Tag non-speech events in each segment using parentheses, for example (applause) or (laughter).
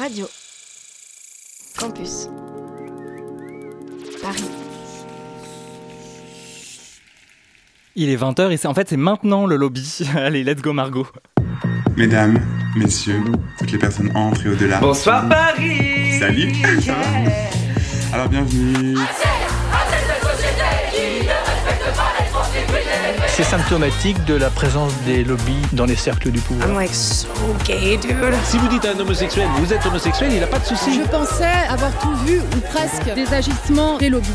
Radio. Campus. Paris. Il est 20h et c'est en fait c'est maintenant le lobby. (laughs) Allez, let's go Margot. Mesdames, messieurs, toutes les personnes entrent et au-delà. Bonsoir Paris Salut Alors bienvenue C'est symptomatique de la présence des lobbies dans les cercles du pouvoir. I'm like so gay, dude. Si vous dites à un homosexuel, vous êtes homosexuel, il n'a pas de souci. Je pensais avoir tout vu ou presque des agissements des lobbies.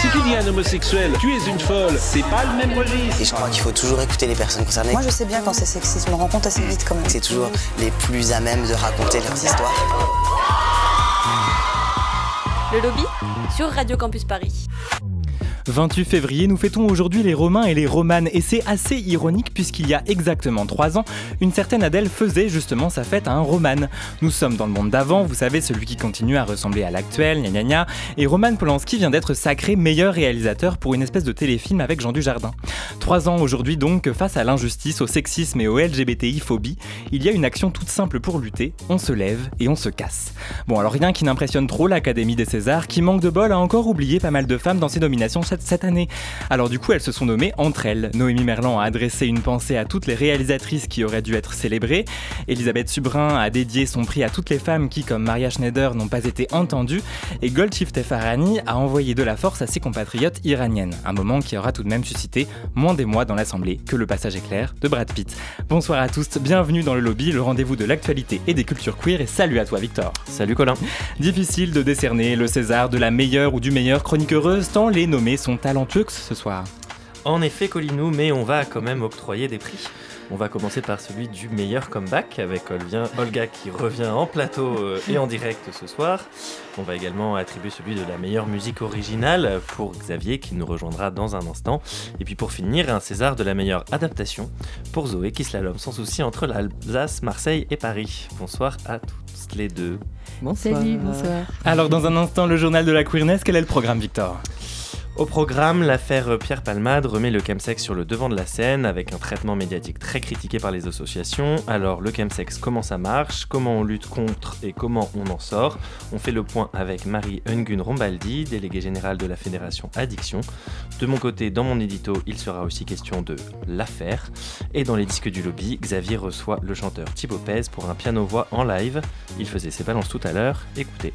Si tu dis à un homosexuel, tu es une folle, c'est pas le même registre. Et je crois qu'il faut toujours écouter les personnes concernées. Moi, je sais bien quand c'est sexiste, je me rends compte assez vite quand même. C'est toujours les plus à même de raconter leurs histoires. Le lobby sur Radio Campus Paris. 28 février, nous fêtons aujourd'hui les Romains et les Romanes et c'est assez ironique puisqu'il y a exactement 3 ans, une certaine Adèle faisait justement sa fête à un Romane. Nous sommes dans le monde d'avant, vous savez, celui qui continue à ressembler à l'actuel, gna gna gna, et Roman Polanski vient d'être sacré meilleur réalisateur pour une espèce de téléfilm avec Jean Dujardin. 3 ans aujourd'hui donc face à l'injustice, au sexisme et au LGBTI-phobie, il y a une action toute simple pour lutter, on se lève et on se casse. Bon alors rien qui n'impressionne trop l'Académie des Césars qui manque de bol a encore oublié pas mal de femmes dans ses nominations cette, cette année. Alors du coup elles se sont nommées entre elles. Noémie Merlan a adressé une pensée à toutes les réalisatrices qui auraient dû être célébrées. Elisabeth Subrin a dédié son prix à toutes les femmes qui, comme Maria Schneider, n'ont pas été entendues. Et Goldshifteh Farahani a envoyé de la force à ses compatriotes iraniennes. Un moment qui aura tout de même suscité moins d'émoi dans l'Assemblée que le passage éclair de Brad Pitt. Bonsoir à tous, bienvenue dans le lobby, le rendez-vous de l'actualité et des cultures queer. Et salut à toi Victor. Salut Colin. Difficile de décerner le César de la meilleure ou du meilleur chronique heureuse tant les nommés sont talentueux ce soir. En effet, Colinou, mais on va quand même octroyer des prix. On va commencer par celui du meilleur comeback avec Olga qui revient en plateau euh, et en direct ce soir. On va également attribuer celui de la meilleure musique originale pour Xavier qui nous rejoindra dans un instant. Et puis pour finir, un César de la meilleure adaptation pour Zoé qui slalom sans souci entre l'Alsace, Marseille et Paris. Bonsoir à tous les deux. Salut, bonsoir. Alors dans un instant, le journal de la queerness, quel est le programme Victor? Au programme, l'affaire Pierre Palmade remet le chemsex sur le devant de la scène avec un traitement médiatique très critiqué par les associations. Alors le chemsex, comment ça marche, comment on lutte contre et comment on en sort? On fait le point avec Marie Ungun Rombaldi, déléguée générale de la Fédération Addiction. De mon côté, dans mon édito, il sera aussi question de l'affaire. Et dans les disques du lobby, Xavier reçoit le chanteur Thibaut Pez pour un piano-voix en live. Il faisait ses balances tout à l'heure. Écoutez.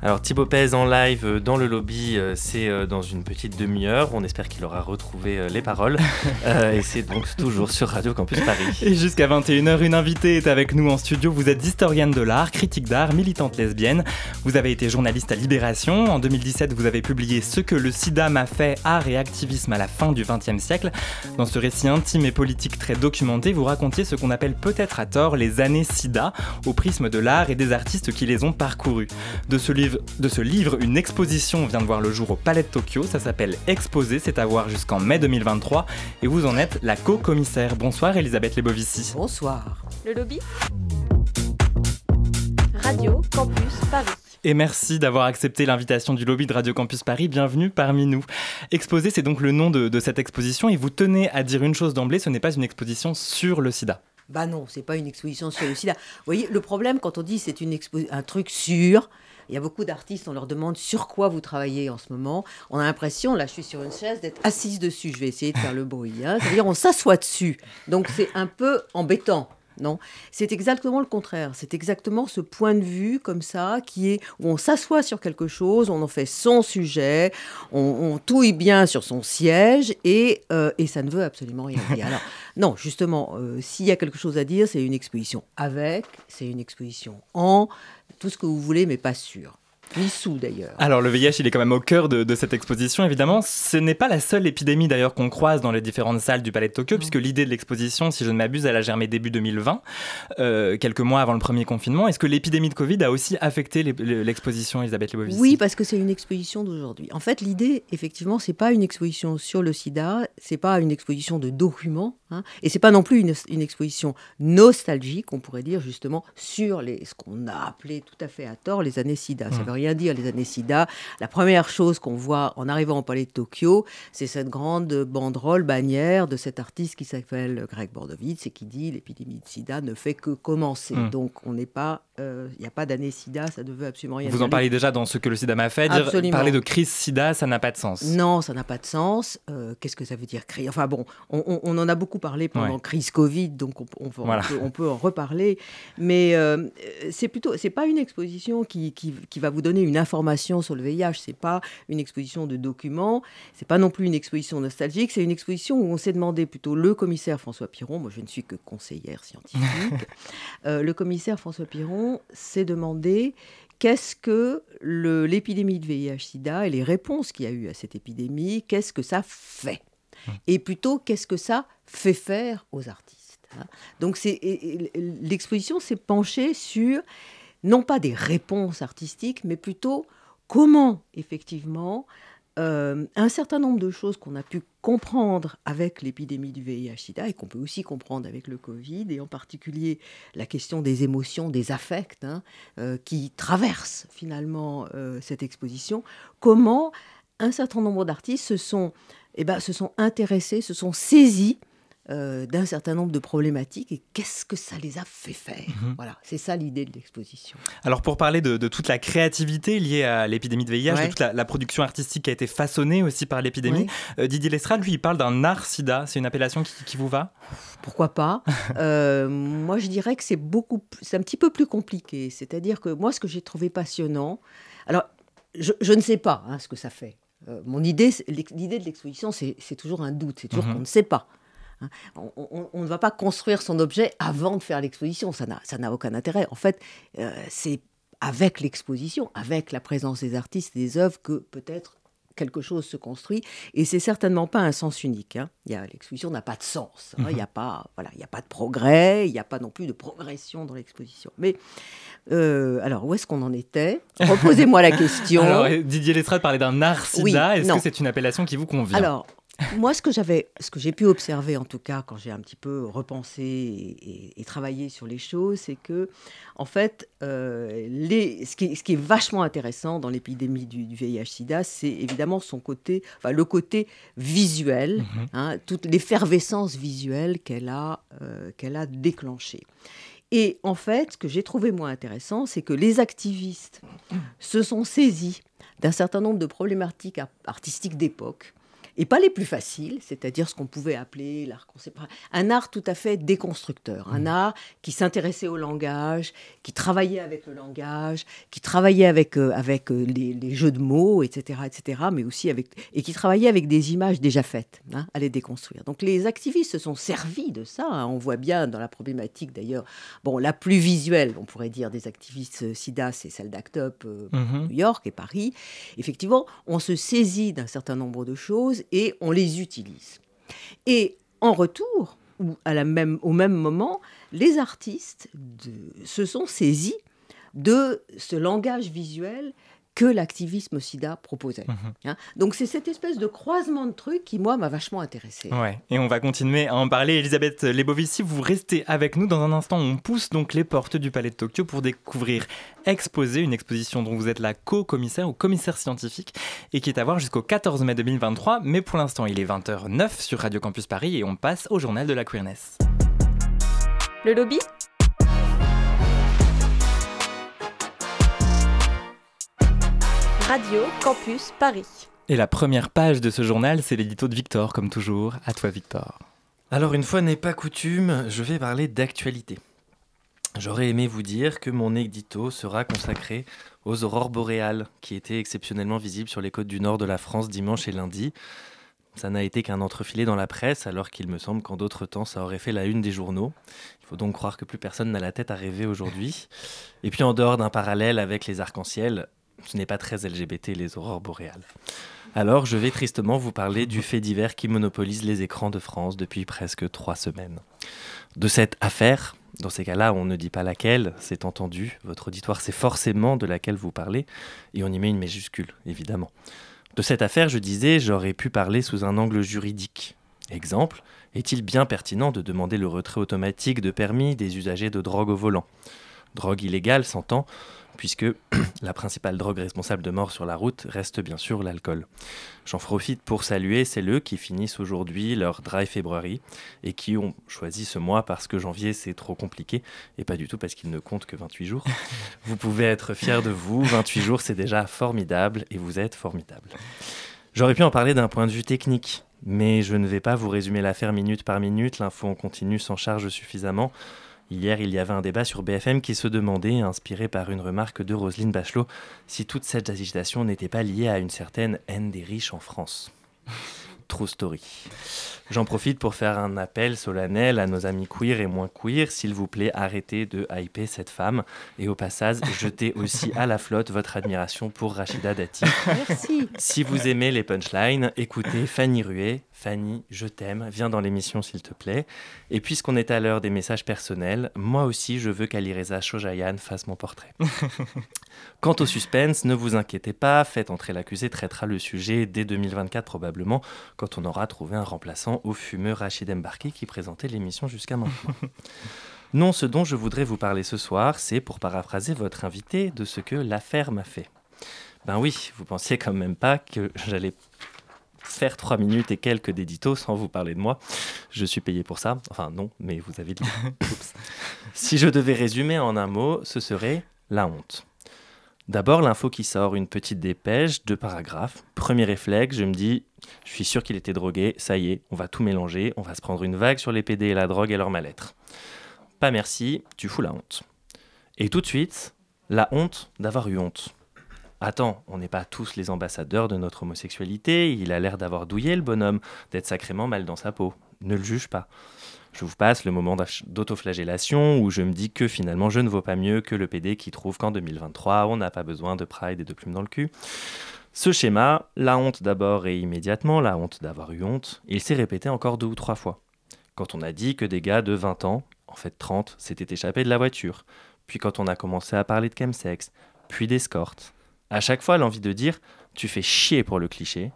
Alors Thibaut Pez en live euh, dans le lobby, euh, c'est euh, dans une petite demi-heure. On espère qu'il aura retrouvé les paroles. (laughs) Euh, et c'est donc toujours sur Radio Campus Paris. Et jusqu'à 21h, une invitée est avec nous en studio. Vous êtes historienne de l'art, critique d'art, militante lesbienne. Vous avez été journaliste à Libération. En 2017, vous avez publié Ce que le sida m'a fait, art et activisme à la fin du XXe siècle. Dans ce récit intime et politique très documenté, vous racontiez ce qu'on appelle peut-être à tort les années sida, au prisme de l'art et des artistes qui les ont parcourus. De ce livre, de ce livre une exposition vient de voir le jour au Palais de Tokyo. Ça s'appelle Exposé, c'est à voir jusqu'en mai 2023. Et vous en êtes la co-commissaire. Bonsoir Elisabeth Lebovici. Bonsoir. Le lobby Radio Campus Paris. Et merci d'avoir accepté l'invitation du lobby de Radio Campus Paris. Bienvenue parmi nous. Exposé, c'est donc le nom de, de cette exposition. Et vous tenez à dire une chose d'emblée, ce n'est pas une exposition sur le sida. Bah non, c'est pas une exposition sur le sida. Vous voyez, le problème quand on dit c'est une expo- un truc sur, il y a beaucoup d'artistes, on leur demande sur quoi vous travaillez en ce moment. On a l'impression, là je suis sur une chaise, d'être assise dessus. Je vais essayer de faire le bruit. hein. C'est-à-dire on s'assoit dessus. Donc c'est un peu embêtant. Non, c'est exactement le contraire. C'est exactement ce point de vue comme ça qui est où on s'assoit sur quelque chose, on en fait son sujet, on, on touille bien sur son siège et, euh, et ça ne veut absolument rien dire. Alors, (laughs) non, justement, euh, s'il y a quelque chose à dire, c'est une exposition avec, c'est une exposition en, tout ce que vous voulez, mais pas sûr. D'ailleurs. Alors le VIH, il est quand même au cœur de, cette exposition, évidemment. Ce n'est pas la seule épidémie d'ailleurs qu'on croise dans les différentes salles du Palais de Tokyo, puisque l'idée de l'exposition, si je ne m'abuse, elle a germé début 2020, euh, quelques mois avant le premier confinement. Est-ce que l'épidémie de Covid a aussi affecté l'exposition, Elisabeth Lebovici Oui, parce que c'est une exposition d'aujourd'hui. En fait, l'idée, effectivement, c'est pas une exposition sur le sida, c'est pas une exposition de documents, hein, et c'est pas non plus une, une, exposition nostalgique, on pourrait dire justement, sur les, ce qu'on a appelé tout à fait à tort les années sida. Ça veut rien dire les années sida. La première chose qu'on voit en arrivant au palais de Tokyo, c'est cette grande banderole bannière de cet artiste qui s'appelle Greg Bordovitz et qui dit l'épidémie de sida ne fait que commencer. Mmh. Donc on n'est pas, euh, il n'y a pas d'année sida, ça ne veut absolument rien Vous en parlez déjà dans ce que le sida m'a fait. Dire, parler de crise sida, ça n'a pas de sens. Non, ça n'a pas de sens. Euh, qu'est-ce que ça veut dire crise? Enfin bon, on, en a beaucoup parlé pendant crise Covid, donc on, on, peut, en reparler. Mais euh, c'est plutôt, c'est pas une exposition qui, qui, qui va vous donner une information sur le VIH. C'est pas une exposition de documents. C'est pas non plus une exposition nostalgique. C'est une exposition où on s'est demandé plutôt le commissaire François Piron. Moi, je ne suis que conseillère scientifique. (laughs) Euh, le commissaire François Piron s'est demandé qu'est-ce que l'épidémie de VIH/SIDA et les réponses qu'il y a eu à cette épidémie, qu'est-ce que ça fait? Et plutôt, qu'est-ce que ça fait faire aux artistes hein? Donc, l'exposition s'est penchée sur non pas des réponses artistiques, mais plutôt comment, effectivement, euh, un certain nombre de choses qu'on a pu comprendre avec l'épidémie du VIH-Sida et qu'on peut aussi comprendre avec le Covid, et en particulier la question des émotions, des affects hein, euh, qui traversent finalement euh, cette exposition, comment un certain nombre d'artistes se sont, eh ben, se sont intéressés, se sont saisis euh, d'un certain nombre de problématiques et qu'est-ce que ça les a fait faire. Mhm. Voilà, c'est ça l'idée de l'exposition. Alors pour parler de, toute la créativité liée à l'épidémie de VIH, de toute la, production artistique qui a été façonnée aussi par l'épidémie, euh, Didier Lestrade, lui, il parle d'un art sida. C'est une appellation qui, vous va? Pourquoi pas? (laughs) Euh, Moi, je dirais que c'est beaucoup, c'est un petit peu plus compliqué. C'est-à-dire que moi, ce que j'ai trouvé passionnant, alors je, ne sais pas hein, ce que ça fait. mon idée, l'idée de l'exposition, c'est toujours un doute, c'est toujours mhm. qu'on ne sait pas. Hein. On, ne va pas construire son objet avant de faire l'exposition, ça n'a aucun intérêt. En fait, euh, c'est avec l'exposition, avec la présence des artistes et des œuvres que peut-être quelque chose se construit. Et c'est certainement pas un sens unique. Hein. L'exposition n'a pas de sens. Hein. Il n'y a, pas, voilà, a pas de progrès, il n'y a pas non plus de progression dans l'exposition. Mais euh, alors, où est-ce qu'on en était? Reposez-moi la (laughs) question. Alors, Didier Lestrade parlait d'un art. Est-ce que c'est une appellation qui vous convient? Alors, moi, ce que j'avais, ce que j'ai pu observer en tout cas quand j'ai un petit peu repensé et, travaillé sur les choses, c'est que, en fait, euh, les, ce, qui est, ce, qui est, vachement intéressant dans l'épidémie du, VIH/SIDA, c'est évidemment son côté, enfin le côté visuel, mhm. hein, toute l'effervescence visuelle qu'elle a, euh, qu'elle a déclenchée. Et en fait, ce que j'ai trouvé moins intéressant, c'est que les activistes se sont saisis d'un certain nombre de problématiques artistiques d'époque et pas les plus faciles, c'est-à-dire ce qu'on pouvait appeler l'art conceptuel, un art tout à fait déconstructeur, un mmh. art qui s'intéressait au langage, qui travaillait avec le langage, qui travaillait avec, euh, avec euh, les, jeux de mots, etc., etc., mais aussi avec, et qui travaillait avec des images déjà faites, hein, à les déconstruire. Donc les activistes se sont servis de ça, hein. on voit bien dans la problématique d'ailleurs, bon, la plus visuelle, on pourrait dire, des activistes euh, SIDA, c'est celle d'ACT UP, mmh. New York et Paris. Effectivement, on se saisit d'un certain nombre de choses et on les utilise. Et en retour, ou au même moment, les artistes se sont saisis de ce langage visuel que l'activisme SIDA proposait. Mhm. Hein. Donc c'est cette espèce de croisement de trucs qui, moi, m'a vachement intéressé. Ouais, et on va continuer à en parler. Elisabeth Lebovici, vous restez avec nous. Dans un instant, on pousse donc les portes du Palais de Tokyo pour découvrir Exposer, une exposition dont vous êtes la co-commissaire ou commissaire scientifique et qui est à voir jusqu'au 14 mai 2023. Mais pour l'instant, il est 20h09 sur Radio Campus Paris et on passe au journal de la queerness. Le lobby? Radio Campus Paris. Et la première page de ce journal, c'est l'édito de Victor, comme toujours. À toi, Victor. Alors, une fois n'est pas coutume, je vais parler d'actualité. J'aurais aimé vous dire que mon édito sera consacré aux aurores boréales, qui étaient exceptionnellement visibles sur les côtes du nord de la France dimanche et lundi. Ça n'a été qu'un entrefilé dans la presse, alors qu'il me semble qu'en d'autres temps, ça aurait fait la une des journaux. Il faut donc croire que plus personne n'a la tête à rêver aujourd'hui. Et puis en dehors d'un parallèle avec les arcs-en-ciel, ce n'est pas très LGBT les aurores boréales. Alors je vais tristement vous parler du fait divers qui monopolise les écrans de France depuis presque trois semaines. De cette affaire, dans ces cas-là, on ne dit pas laquelle, c'est entendu, votre auditoire sait forcément de laquelle vous parlez, et on y met une majuscule, évidemment. De cette affaire, je disais, j'aurais pu parler sous un angle juridique. Exemple, est-il bien pertinent de demander le retrait automatique de permis des usagers de drogue au volant? Drogue illégale, s'entend, puisque (clears throat) la principale drogue responsable de mort sur la route reste bien sûr l'alcool. J'en profite pour saluer celles qui finissent aujourd'hui leur dry February et qui ont choisi ce mois parce que janvier c'est trop compliqué et pas du tout parce qu'il ne compte que 28 jours. (laughs) vous pouvez être fiers de vous, 28 jours c'est déjà formidable et vous êtes formidable. J'aurais pu en parler d'un point de vue technique, mais je ne vais pas vous résumer l'affaire minute par minute, l'info en continu s'en charge suffisamment. Hier, il y avait un débat sur BFM qui se demandait, inspiré par une remarque de Roselyne Bachelot, si toute cette agitation n'était pas liée à une certaine haine des riches en France. True story. J'en profite pour faire un appel solennel à nos amis queer et moins queer. S'il vous plaît, arrêtez de hyper cette femme. Et au passage, jetez aussi à la flotte votre admiration pour Rachida Dati. Merci. Si vous aimez les punchlines, écoutez Fanny Ruet. Fanny, je t'aime. Viens dans l'émission, s'il te plaît. Et puisqu'on est à l'heure des messages personnels, moi aussi, je veux qu'Alireza Shojayan fasse mon portrait. (laughs) Quant au suspense, ne vous inquiétez pas, Faites entrer l'accusé traitera le sujet dès 2024 probablement, quand on aura trouvé un remplaçant au fumeux Rachid Embarki qui présentait l'émission jusqu'à maintenant. (laughs) non, ce dont je voudrais vous parler ce soir, c'est, pour paraphraser votre invité, de ce que l'affaire m'a fait. Ben oui, vous pensiez quand même pas que j'allais faire trois minutes et quelques d'édito sans vous parler de moi. Je suis payé pour ça. Enfin non, mais vous avez dit. (laughs) si je devais résumer en un mot, ce serait la honte. D'abord, l'info qui sort, une petite dépêche, deux paragraphes. Premier réflexe, je me dis, je suis sûr qu'il était drogué, ça y est, on va tout mélanger, on va se prendre une vague sur les PD et la drogue et leur mal-être. Pas merci, tu fous la honte. Et tout de suite, la honte d'avoir eu honte. Attends, on n'est pas tous les ambassadeurs de notre homosexualité, il a l'air d'avoir douillé le bonhomme, d'être sacrément mal dans sa peau. Ne le juge pas. Je vous passe le moment d'autoflagellation où je me dis que finalement je ne vaux pas mieux que le PD qui trouve qu'en 2023 on n'a pas besoin de pride et de plumes dans le cul. Ce schéma, la honte d'abord et immédiatement, la honte d'avoir eu honte, il s'est répété encore deux ou trois fois. Quand on a dit que des gars de 20 ans, en fait 30, s'étaient échappés de la voiture, puis quand on a commencé à parler de chemsex, puis d'escorte. À chaque fois l'envie de dire tu fais chier pour le cliché,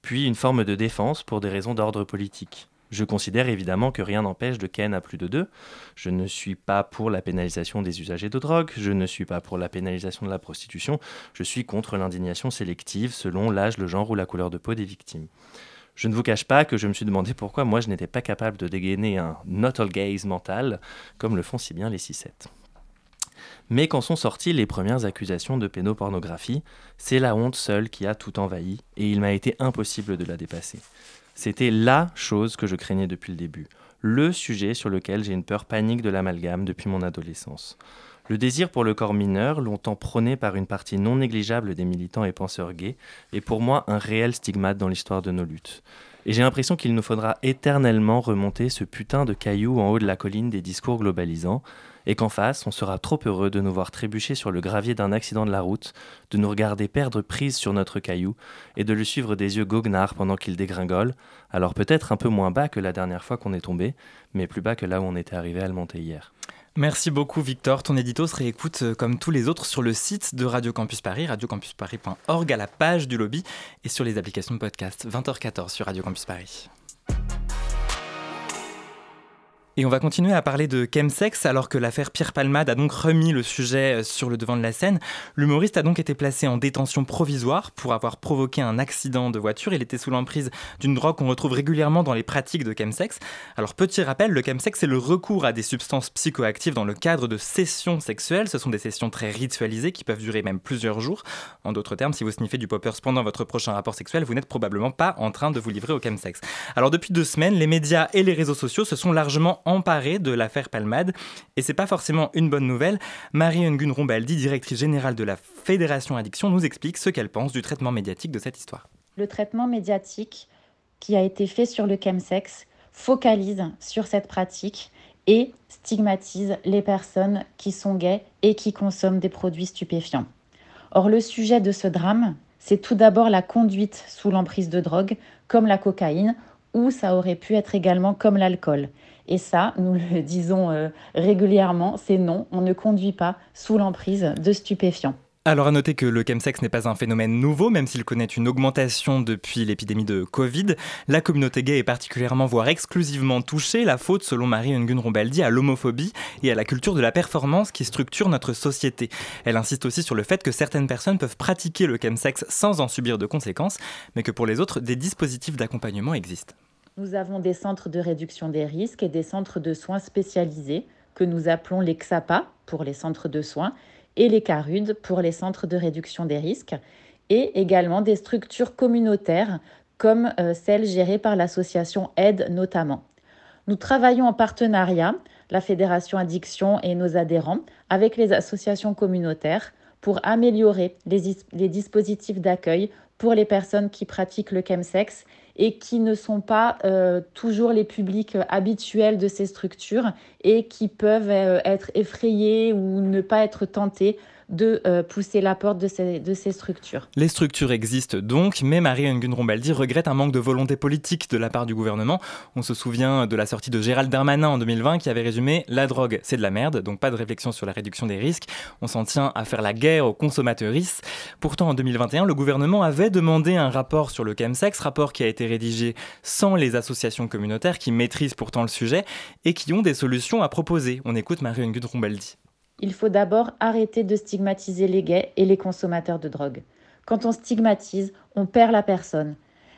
puis une forme de défense pour des raisons d'ordre politique. Je considère évidemment que rien n'empêche de ken à plus de deux. Je ne suis pas pour la pénalisation des usagers de drogue, je ne suis pas pour la pénalisation de la prostitution, je suis contre l'indignation sélective selon l'âge, le genre ou la couleur de peau des victimes. Je ne vous cache pas que je me suis demandé pourquoi moi je n'étais pas capable de dégainer un not all gaze mental, comme le font si bien les 6-7. Mais quand sont sorties les premières accusations de pénopornographie, c'est la honte seule qui a tout envahi, et il m'a été impossible de la dépasser. C'était la chose que je craignais depuis le début, le sujet sur lequel j'ai une peur panique de l'amalgame depuis mon adolescence. Le désir pour le corps mineur, longtemps prôné par une partie non négligeable des militants et penseurs gays, est pour moi un réel stigmate dans l'histoire de nos luttes. Et j'ai l'impression qu'il nous faudra éternellement remonter ce putain de caillou en haut de la colline des discours globalisants, et qu'en face, on sera trop heureux de nous voir trébucher sur le gravier d'un accident de la route, de nous regarder perdre prise sur notre caillou, et de le suivre des yeux goguenards pendant qu'il dégringole, alors peut-être un peu moins bas que la dernière fois qu'on est tombé, mais plus bas que là où on était arrivé à le monter hier. Merci beaucoup Victor. Ton édito se réécoute euh, comme tous les autres sur le site de Radio Campus Paris, radiocampusparis.org à la page du lobby et sur les applications de podcast 20h14 sur Radio Campus Paris. Et on va continuer à parler de chemsex alors que l'affaire Pierre Palmade a donc remis le sujet euh, sur le devant de la scène. L'humoriste a donc été placé en détention provisoire pour avoir provoqué un accident de voiture. Il était sous l'emprise d'une drogue qu'on retrouve régulièrement dans les pratiques de chemsex. Alors petit rappel, le chemsex c'est le recours à des substances psychoactives dans le cadre de sessions sexuelles. Ce sont des sessions très ritualisées qui peuvent durer même plusieurs jours. En d'autres termes, si vous sniffez du poppers pendant votre prochain rapport sexuel, vous n'êtes probablement pas en train de vous livrer au chemsex. Alors depuis deux semaines, les médias et les réseaux sociaux se sont largement emparé de l'affaire Palmade. Et c'est pas forcément une bonne nouvelle. Marie Nguyen Rombaldi, directrice générale de la Fédération Addiction, nous explique ce qu'elle pense du traitement médiatique de cette histoire. Le traitement médiatique qui a été fait sur le chemsex focalise sur cette pratique et stigmatise les personnes qui sont gays et qui consomment des produits stupéfiants. Or, le sujet de ce drame, c'est tout d'abord la conduite sous l'emprise de drogue, comme la cocaïne, ou ça aurait pu être également comme l'alcool. Et ça, nous le disons euh, régulièrement, c'est non, on ne conduit pas sous l'emprise de stupéfiants. Alors à noter que le chemsex n'est pas un phénomène nouveau, même s'il connaît une augmentation depuis l'épidémie de Covid. La communauté gay est particulièrement, voire exclusivement touchée, la faute, selon Marie Nguyen Rombaldi, à l'homophobie et à la culture de la performance qui structure notre société. Elle insiste aussi sur le fait que certaines personnes peuvent pratiquer le chemsex sans en subir de conséquences, mais que pour les autres, des dispositifs d'accompagnement existent. Nous avons des centres de réduction des risques et des centres de soins spécialisés que nous appelons les XAPA pour les centres de soins et les CARUD pour les centres de réduction des risques, et également des structures communautaires comme euh, celles gérées par l'association Aide notamment. Nous travaillons en partenariat, la Fédération Addiction et nos adhérents, avec les associations communautaires pour améliorer les, les dispositifs d'accueil pour les personnes qui pratiquent le chemsex et qui ne sont pas euh, toujours les publics habituels de ces structures et qui peuvent euh, être effrayés ou ne pas être tentés de euh, pousser la porte de ces, structures. Les structures existent donc, mais Marie Nguyen Rombaldi regrette un manque de volonté politique de la part du gouvernement. On se souvient de la sortie de Gérald Darmanin en 2020 qui avait résumé La drogue, c'est de la merde, donc pas de réflexion sur la réduction des risques. On s'en tient à faire la guerre aux consommateurs. Pourtant, en 2021, le gouvernement avait demandé un rapport sur le chemsex, rapport qui a été rédigé sans les associations communautaires qui maîtrisent pourtant le sujet et qui ont des solutions à proposer. On écoute Marie Nguyen Rombaldi il faut d'abord arrêter de stigmatiser les gays et les consommateurs de drogue. Quand on stigmatise, on perd la personne.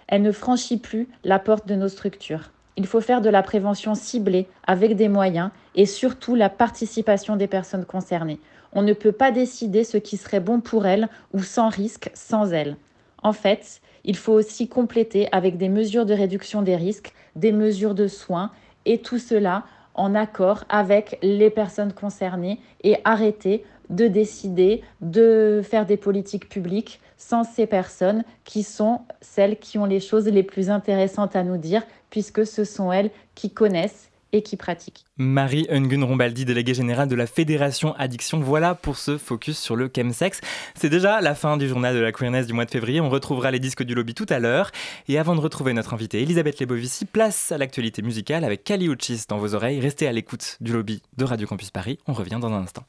Elle ne franchit plus la porte de nos structures. Il faut faire de la prévention ciblée avec des moyens et surtout la participation des personnes concernées. On ne peut pas décider ce qui serait bon pour elles ou sans risque sans elles. En fait, il faut aussi compléter avec des mesures de réduction des risques, des mesures de soins et tout cela en accord avec les personnes concernées et arrêter de décider de faire des politiques publiques sans ces personnes qui sont celles qui ont les choses les plus intéressantes à nous dire puisque ce sont elles qui connaissent et qui pratiquent. Marie Ungun Rombaldi, déléguée générale de la Fédération Addiction. Voilà pour ce focus sur le chemsex. C'est déjà la fin du journal de la queerness du mois de février. On retrouvera les disques du lobby tout à l'heure. Et avant de retrouver notre invitée Elisabeth Lebovici, place à l'actualité musicale avec Kali Uchis dans vos oreilles. Restez à l'écoute du lobby de Radio Campus Paris. On revient dans un instant.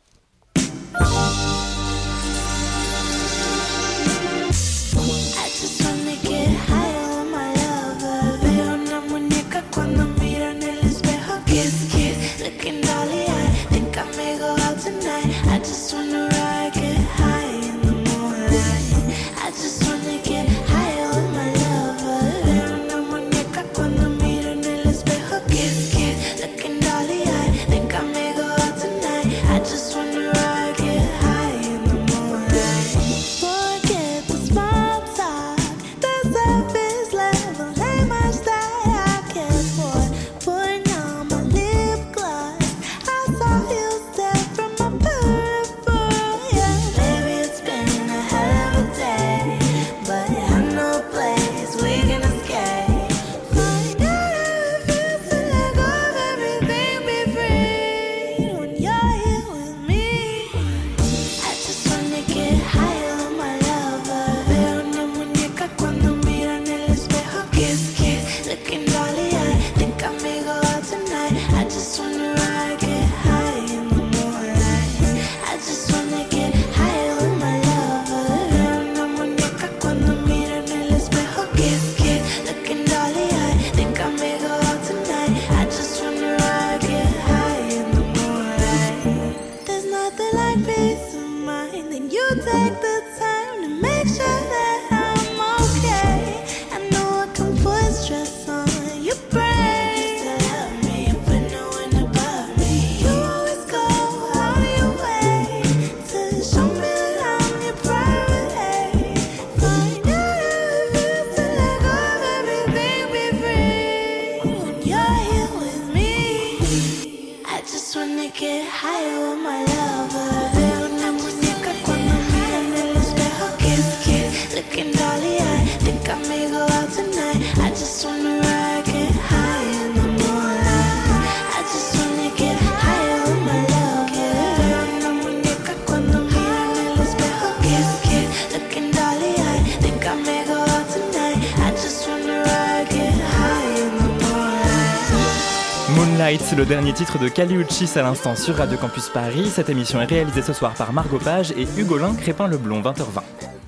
Moonlight, le dernier titre de Kali Uchis à l'instant sur Radio Campus Paris. Cette émission est réalisée ce soir par Margot Page et Hugolin Crépin-Leblond, 20h20.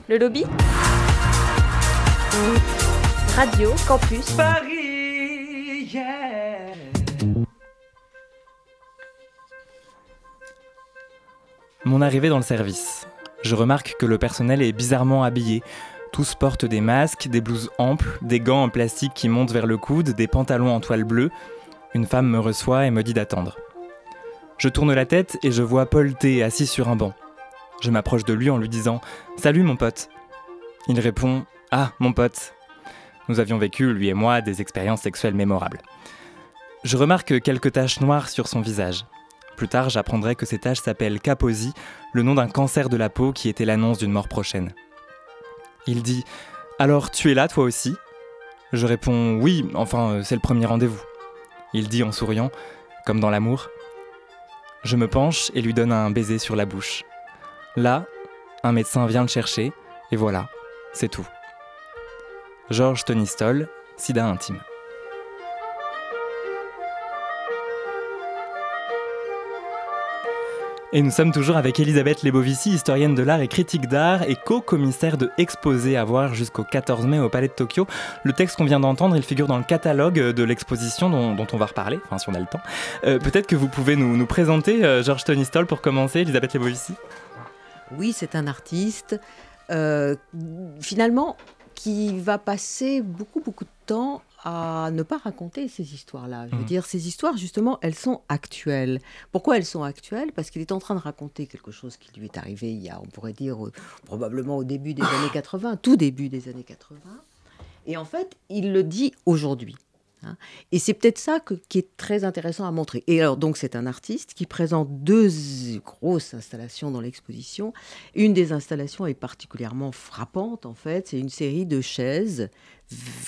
Le lobby Radio Campus Paris, yeah. Mon arrivée dans le service. Je remarque que le personnel est bizarrement habillé. Tous portent des masques, des blouses amples, des gants en plastique qui montent vers le coude, des pantalons en toile bleue. Une femme me reçoit et me dit d'attendre. Je tourne la tête et je vois Paul T assis sur un banc. Je m'approche de lui en lui disant Salut mon pote. Il répond Ah, mon pote. Nous avions vécu, lui et moi, des expériences sexuelles mémorables. Je remarque quelques taches noires sur son visage. Plus tard, j'apprendrai que ces taches s'appellent Kaposi, le nom d'un cancer de la peau qui était l'annonce d'une mort prochaine. Il dit Alors tu es là toi aussi? Je réponds Oui, enfin euh, c'est le premier rendez-vous. Il dit en souriant, comme dans l'amour Je me penche et lui donne un baiser sur la bouche. Là, un médecin vient le chercher, et voilà, c'est tout. Georges Tonistol, sida intime. Et nous sommes toujours avec Elisabeth Lebovici, historienne de l'art et critique d'art et co-commissaire de Exposé à voir jusqu'au 14 mai au Palais de Tokyo. Le texte qu'on vient d'entendre, il figure dans le catalogue de l'exposition dont, on va reparler, enfin si on a le temps. Euh, peut-être que vous pouvez nous, présenter euh, Georges Tonistol pour commencer, Elisabeth Lebovici Oui, c'est un artiste, euh, finalement, qui va passer beaucoup, beaucoup de temps à ne pas raconter ces histoires-là. Je veux mmh. dire, ces histoires, justement, elles sont actuelles. Pourquoi elles sont actuelles? Parce qu'il est en train de raconter quelque chose qui lui est arrivé il y a, on pourrait dire, euh, probablement au début des années 80, tout début des années 80. Et en fait, il le dit aujourd'hui. Hein. Et c'est peut-être ça qui est très intéressant à montrer. Et alors, donc, c'est un artiste qui présente deux grosses installations dans l'exposition. Une des installations est particulièrement frappante, en fait. C'est une série de chaises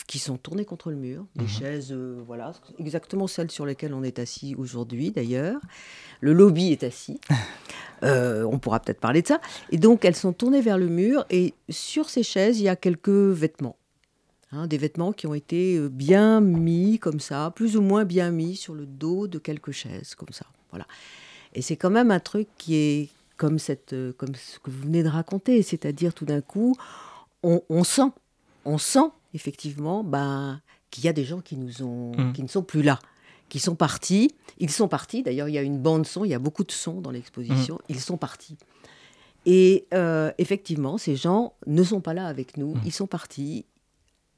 qui sont tournées contre le mur. Des mhm. chaises, euh, voilà, exactement celles sur lesquelles on est assis aujourd'hui, d'ailleurs. Le lobby est assis. (laughs) Euh, on pourra peut-être parler de ça. Et donc, elles sont tournées vers le mur. Et sur ces chaises, il y a quelques vêtements. Hein, des vêtements qui ont été euh, bien mis comme ça, plus ou moins bien mis sur le dos de quelques chaises, comme ça. Voilà. Et c'est quand même un truc qui est comme, cette, euh, comme ce que vous venez de raconter, c'est-à-dire tout d'un coup, on, sent, on sent effectivement ben, qu'il y a des gens qui, nous ont, mmh. qui ne sont plus là, qui sont partis. Ils sont partis, d'ailleurs il y a une bande son, il y a beaucoup de sons dans l'exposition, mmh. ils sont partis. Et euh, effectivement, ces gens ne sont pas là avec nous, mmh. ils sont partis,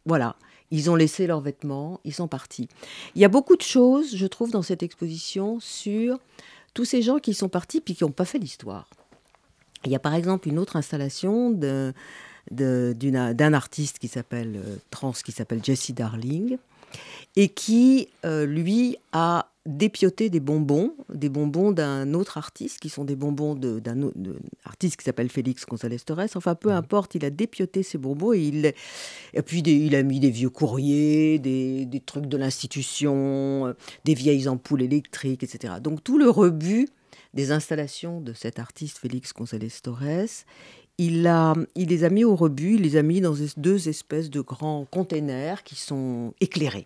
voilà, ils ont laissé leurs vêtements, ils sont partis. Il y a beaucoup de choses, je trouve, dans cette exposition sur tous ces gens qui sont partis puis qui n'ont pas fait l'histoire. Il y a par exemple une autre installation d'un artiste qui s'appelle euh, trans, qui s'appelle Jesse Darling, et qui, euh, lui, a dépioté des bonbons, des bonbons d'un autre artiste, qui sont des bonbons d'un artiste qui s'appelle Félix González Torres. Enfin, peu mmh. importe, il a dépioté ces bonbons et, il, et puis il a mis des vieux courriers, des, des trucs de l'institution, euh, des vieilles ampoules électriques, etc. Donc tout le rebut des installations de cet artiste Félix González Torres, il, a, il les a mis au rebut, il les a mis dans deux espèces de grands containers qui sont éclairés.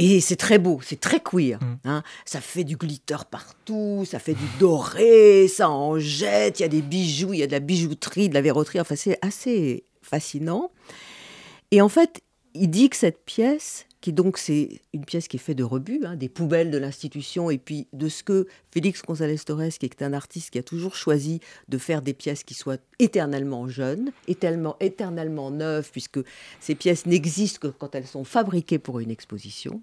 Et c'est très beau, c'est très queer. Mm. Hein. Ça fait du glitter partout, ça fait du doré, ça en jette, il y a des bijoux, il y a de la bijouterie, de la verroterie. Enfin, c'est assez fascinant. Et en fait, il dit que cette pièce, qui donc c'est une pièce qui est faite de rebuts, hein, des poubelles de l'institution, et puis de ce que Félix González Torres, qui est un artiste qui a toujours choisi de faire des pièces qui soient éternellement jeunes, éternellement, éternellement neuves, puisque ces pièces n'existent que quand elles sont fabriquées pour une exposition.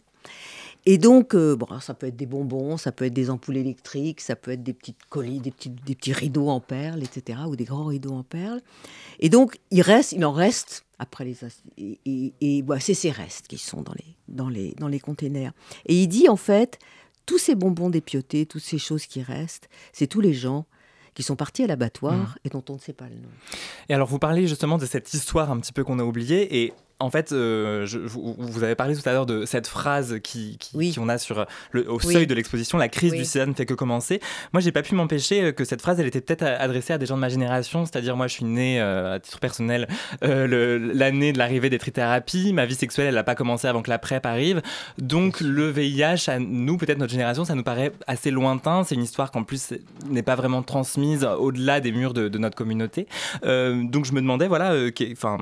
Et donc, euh, bon, ça peut être des bonbons, ça peut être des ampoules électriques, ça peut être des petites colis, des petits, des petits rideaux en perles, etc., ou des grands rideaux en perles. Et donc, il reste, il en reste après les et, et, c'est ces restes qui sont dans les dans les dans les containers. Et il dit en fait, tous ces bonbons dépiotés, toutes ces choses qui restent, c'est tous les gens qui sont partis à l'abattoir mmh. et dont on ne sait pas le nom. Et alors, vous parlez justement de cette histoire un petit peu qu'on a oubliée, et en fait, euh, je, vous, vous, avez parlé tout à l'heure de cette phrase qui, qui, oui. qui on a sur le, au seuil de l'exposition, la crise oui. du sida ne fait que commencer. Moi, j'ai pas pu m'empêcher que cette phrase, elle était peut-être adressée à des gens de ma génération, c'est-à-dire moi, je suis né euh, à titre personnel euh, l'année de l'arrivée des trithérapies, ma vie sexuelle, elle n'a pas commencé avant que la PrEP arrive, donc le VIH, à nous, peut-être notre génération, ça nous paraît assez lointain. C'est une histoire qu'en plus n'est pas vraiment transmise au-delà des murs de, de notre communauté. Euh, donc je me demandais, voilà, enfin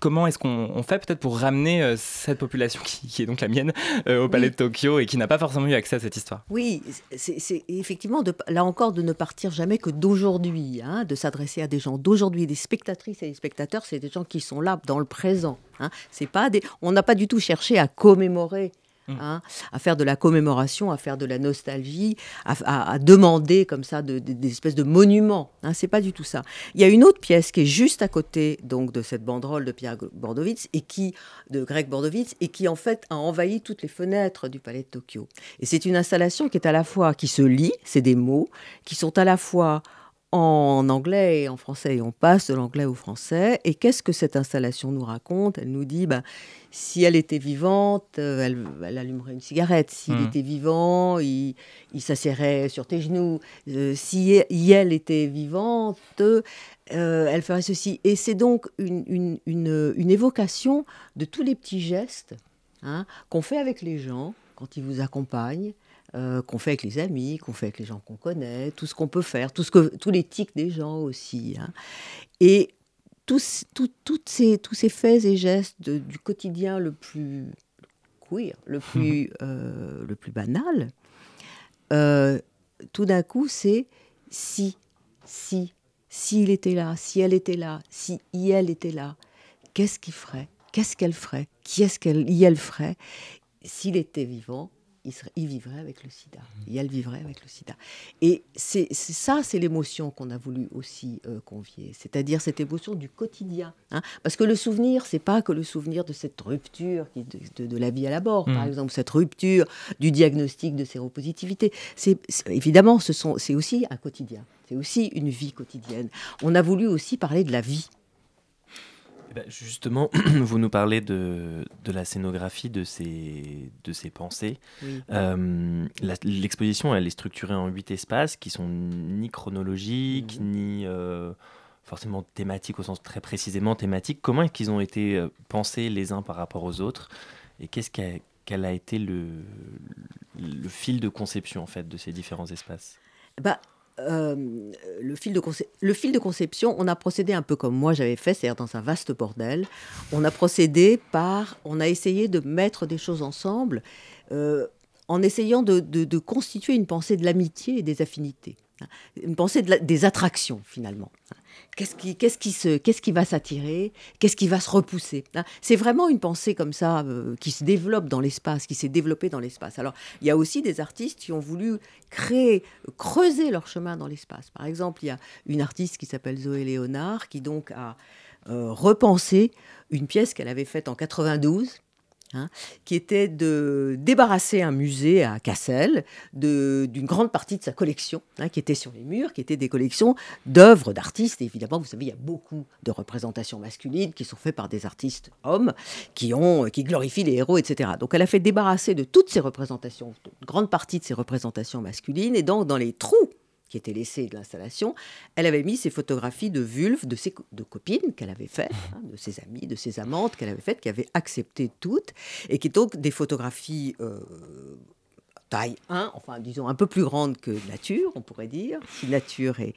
comment est-ce qu'on fait peut-être pour ramener euh, cette population qui, qui, est donc la mienne euh, au Palais oui. de Tokyo et qui n'a pas forcément eu accès à cette histoire Oui, c'est effectivement, de, là encore, de ne partir jamais que d'aujourd'hui, hein, de s'adresser à des gens d'aujourd'hui, des spectatrices et des spectateurs, c'est des gens qui sont là dans le présent. Hein. C'est pas des, on n'a pas du tout cherché à commémorer Hein, à faire de la commémoration, à faire de la nostalgie, à, demander comme ça de, de, des espèces de monuments. Hein, c'est pas du tout ça. Il y a une autre pièce qui est juste à côté donc de cette banderole de Pierre Bordovitz et qui de Greg Bordovitz et qui en fait a envahi toutes les fenêtres du palais de Tokyo. Et c'est une installation qui est à la fois qui se lit, c'est des mots qui sont à la fois en anglais et en français, et on passe de l'anglais au français. Et qu'est-ce que cette installation nous raconte? Elle nous dit, bah, si elle était vivante, euh, elle, elle, allumerait une cigarette. S'il mmh. était vivant, il, il s'asserrait sur tes genoux. Euh, si elle était vivante, euh, elle ferait ceci. Et c'est donc une, une, une, une, évocation de tous les petits gestes hein, qu'on fait avec les gens quand ils vous accompagnent. Euh, qu'on fait avec les amis, qu'on fait avec les gens qu'on connaît, tout ce qu'on peut faire, tout ce que, tous les tics des gens aussi. Hein. Et tous, tout, toutes ces, tous ces faits et gestes de, du quotidien le plus queer, le (laughs) plus, euh, le plus banal, euh, tout d'un coup, c'est si, si, s'il était là, si elle était là, si elle était là, qu'est-ce qu'il ferait? Qu'est-ce qu'elle ferait? Qui est-ce qu'elle elle ferait? S'il était vivant, il, serait, il, vivrait avec le sida. Et elle vivrait avec le sida. Et c'est ça, c'est l'émotion qu'on a voulu aussi euh, convier, c'est-à-dire cette émotion du quotidien. Hein Parce que le souvenir, c'est pas que le souvenir de cette rupture de, de, de, la vie à la mort, mmh. par exemple, cette rupture du diagnostic de séropositivité. C'est évidemment, ce c'est aussi un quotidien. C'est aussi une vie quotidienne. On a voulu aussi parler de la vie. Eh ben justement, (clears throat) vous nous parlez de, de, la scénographie, de ces, de ces pensées. Oui. Euh, L'exposition, elle est structurée en huit espaces qui sont ni chronologiques, mmh. ni euh, forcément thématiques au sens très précisément thématique. Comment est-ce qu'ils ont été euh, pensés les uns par rapport aux autres Et qu'est-ce qu'a quel a été le, le fil de conception en fait de ces différents espaces? Bah, euh, le, fil de conception, on a procédé un peu comme moi j'avais fait, c'est-à-dire dans un vaste bordel. On a procédé par, on a essayé de mettre des choses ensemble euh, en essayant de, de, constituer une pensée de l'amitié et des affinités, une pensée des attractions finalement. Qu'est-ce qui, qu'est-ce qui, qui va s'attirer? Qu'est-ce qui va se repousser? C'est vraiment une pensée comme ça euh, qui se développe dans l'espace, qui s'est développée dans l'espace. Alors, il y a aussi des artistes qui ont voulu créer, creuser leur chemin dans l'espace. Par exemple, il y a une artiste qui s'appelle Zoé Léonard qui donc a euh, repensé une pièce qu'elle avait faite en 92 Hein, qui était de débarrasser un musée à Cassel d'une grande partie de sa collection, hein, qui était sur les murs, qui étaient des collections d'œuvres d'artistes. Évidemment, vous savez, il y a beaucoup de représentations masculines qui sont faites par des artistes hommes, qui, ont, qui glorifient les héros, etc. Donc elle a fait débarrasser de toutes ces représentations, une grande partie de ces représentations masculines, et donc dans les trous qui étaient laissés de l'installation, elle avait mis ses photographies de vulves de ses de copines qu'elle avait faites, (laughs) hein, de ses amies, de ses amantes qu'elle avait faites, qui avaient accepté toutes, et qui donc des photographies euh, taille 1, enfin disons un peu plus grande que nature, on pourrait dire, si nature est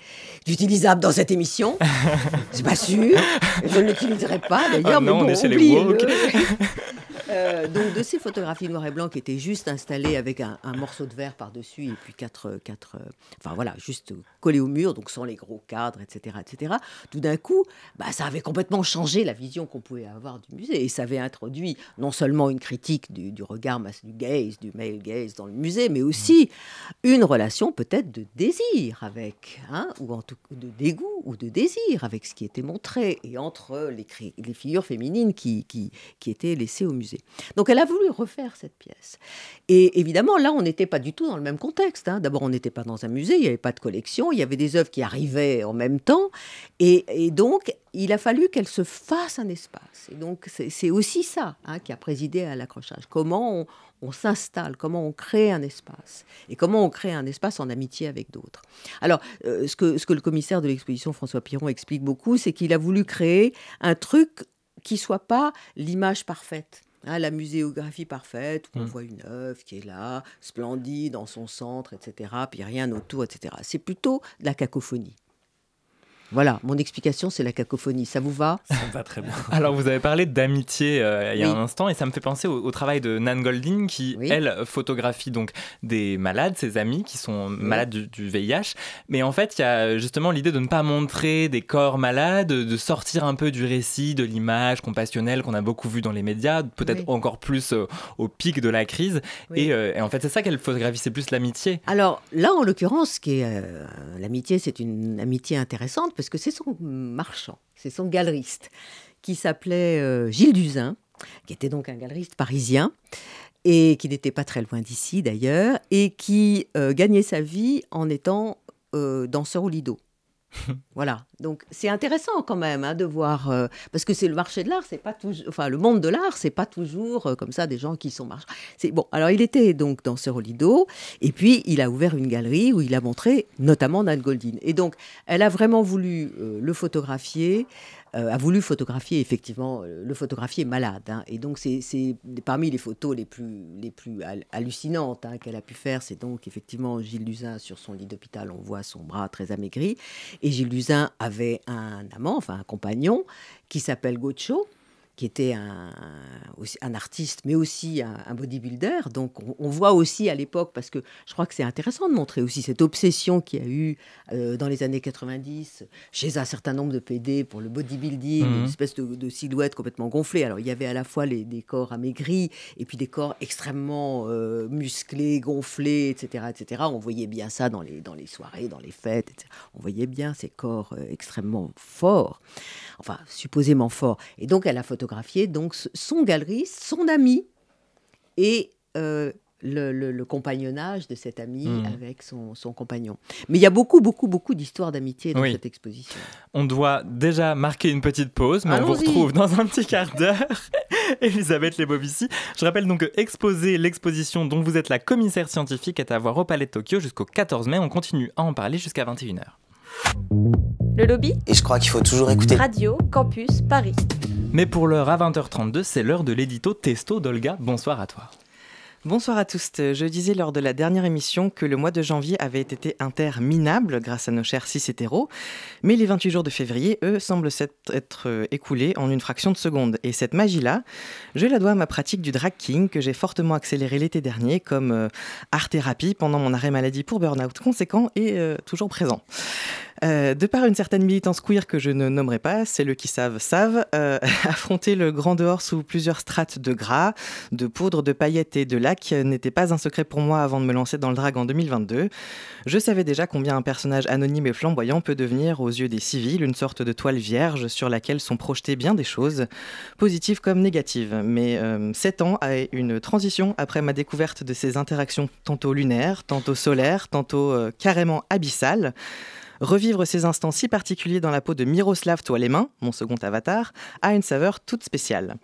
utilisable dans cette émission. (laughs) C'est pas sûr, je ne l'utiliserai pas d'ailleurs, oh mais bon, les oublie-le. (laughs) Euh, donc de ces photographies noir et blanc qui étaient juste installées avec un, morceau de verre par-dessus et puis quatre, quatre, euh, enfin voilà, juste collées au mur, donc sans les gros cadres, etc., etc. Tout d'un coup, bah, ça avait complètement changé la vision qu'on pouvait avoir du musée et ça avait introduit non seulement une critique du, du regard du gaze, du male gaze dans le musée, mais aussi une relation peut-être de désir avec, hein, ou en tout de dégoût ou de désir avec ce qui était montré et entre les, les figures féminines qui, qui, qui étaient laissées au musée. Donc elle a voulu refaire cette pièce. Et évidemment, là, on n'était pas du tout dans le même contexte. Hein. D'abord, on n'était pas dans un musée, il n'y avait pas de collection, il y avait des œuvres qui arrivaient en même temps. Et, donc, il a fallu qu'elle se fasse un espace. Et donc, c'est aussi ça hein, qui a présidé à l'accrochage. Comment on, s'installe, comment on crée un espace, et comment on crée un espace en amitié avec d'autres. Alors, euh, ce, que, ce que le commissaire de l'exposition, François Piron, explique beaucoup, c'est qu'il a voulu créer un truc qui soit pas l'image parfaite. Hein, la muséographie parfaite, où on mmh. voit une œuvre qui est là, splendide, dans son centre, etc., puis rien autour, etc. C'est plutôt de la cacophonie. Voilà, mon explication, c'est la cacophonie. Ça vous va? Ça me va très bien. (laughs) Alors, vous avez parlé d'amitié euh, il y a un instant, et ça me fait penser au, travail de Nan Goldin, qui, elle, photographie donc des malades, ses amis, qui sont malades du, VIH. Mais en fait, il y a justement l'idée de ne pas montrer des corps malades, de sortir un peu du récit, de l'image compassionnelle qu'on a beaucoup vu dans les médias, peut-être encore plus euh, au pic de la crise. Euh, et, en fait, c'est ça qu'elle photographie, c'est plus l'amitié. Alors là, en l'occurrence, qui est l'amitié, c'est une amitié intéressante parce que c'est son marchand, c'est son galeriste, qui s'appelait euh, Gilles Duzin, qui était donc un galeriste parisien, et qui n'était pas très loin d'ici d'ailleurs, et qui euh, gagnait sa vie en étant euh, danseur au lido. (laughs) voilà. Donc c'est intéressant quand même hein, de voir euh, parce que c'est le marché de l'art, c'est pas toujours, enfin le monde de l'art, c'est pas toujours euh, comme ça des gens qui sont marchands. C'est bon. Alors il était donc danseur au Lido et puis il a ouvert une galerie où il a montré notamment Nan Goldin. Et donc elle a vraiment voulu euh, le photographier. A voulu photographier effectivement le photographier malade hein. et donc c'est parmi les photos les plus les plus hallucinantes hein, qu'elle a pu faire c'est donc effectivement Gilles Luzin sur son lit d'hôpital on voit son bras très amaigri et Gilles Luzin avait un amant, enfin un compagnon, qui s'appelle Gocho, qui était un, un artiste, mais aussi un, bodybuilder. Donc on, voit aussi à l'époque, parce que je crois que c'est intéressant de montrer aussi cette obsession qu'il y a eu euh, dans les années 90 chez un certain nombre de PD pour le bodybuilding, mhm. une espèce de, silhouette complètement gonflée. Alors il y avait à la fois les, des corps amaigris et puis des corps extrêmement euh, musclés, gonflés, etc., etc. On voyait bien ça dans les, dans les soirées, dans les fêtes. Etc. On voyait bien ces corps euh, extrêmement forts, enfin supposément forts. Et donc elle a photographié donc son galeriste, son ami et euh, le, compagnonnage de cet ami hmm. avec son, compagnon. Mais il y a beaucoup, beaucoup, beaucoup d'histoires d'amitié dans cette exposition. On doit déjà marquer une petite pause, mais on vous retrouve dans un petit quart d'heure. (laughs) Elisabeth Lebovici. Je rappelle donc que exposer l'exposition dont vous êtes la commissaire scientifique est à voir au Palais de Tokyo jusqu'au 14 mai. On continue à en parler jusqu'à 21h. Le lobby Et je crois qu'il faut toujours écouter Radio Campus Paris. Mais pour l'heure à 20h32, c'est l'heure de l'édito Testo d'Olga. Bonsoir à toi. Bonsoir à tous. Je disais lors de la dernière émission que le mois de janvier avait été interminable grâce à nos chers cis hétéros, mais les 28 jours de février, eux, semblent s'être euh, écoulés en une fraction de seconde. Et cette magie-là, je la dois à ma pratique du drag king que j'ai fortement accéléré l'été dernier comme euh, art thérapie pendant mon arrêt maladie pour burn-out conséquent et euh, toujours présent. De par une certaine militance queer que je ne nommerai pas, c'est le qui savent savent, (laughs) affronter le grand dehors sous plusieurs strates de gras, de poudre, de paillettes et de lac n'était pas un secret pour moi avant de me lancer dans le drag en 2022. Je savais déjà combien un personnage anonyme et flamboyant peut devenir, aux yeux des civils, une sorte de toile vierge sur laquelle sont projetées bien des choses, positives comme négatives. Mais euh, sept ans a une transition après ma découverte de ces interactions tantôt lunaires, tantôt solaires, tantôt euh, carrément abyssales. Revivre ces instants si particuliers dans la peau de Miroslav Toile mon second avatar, a une saveur toute spéciale.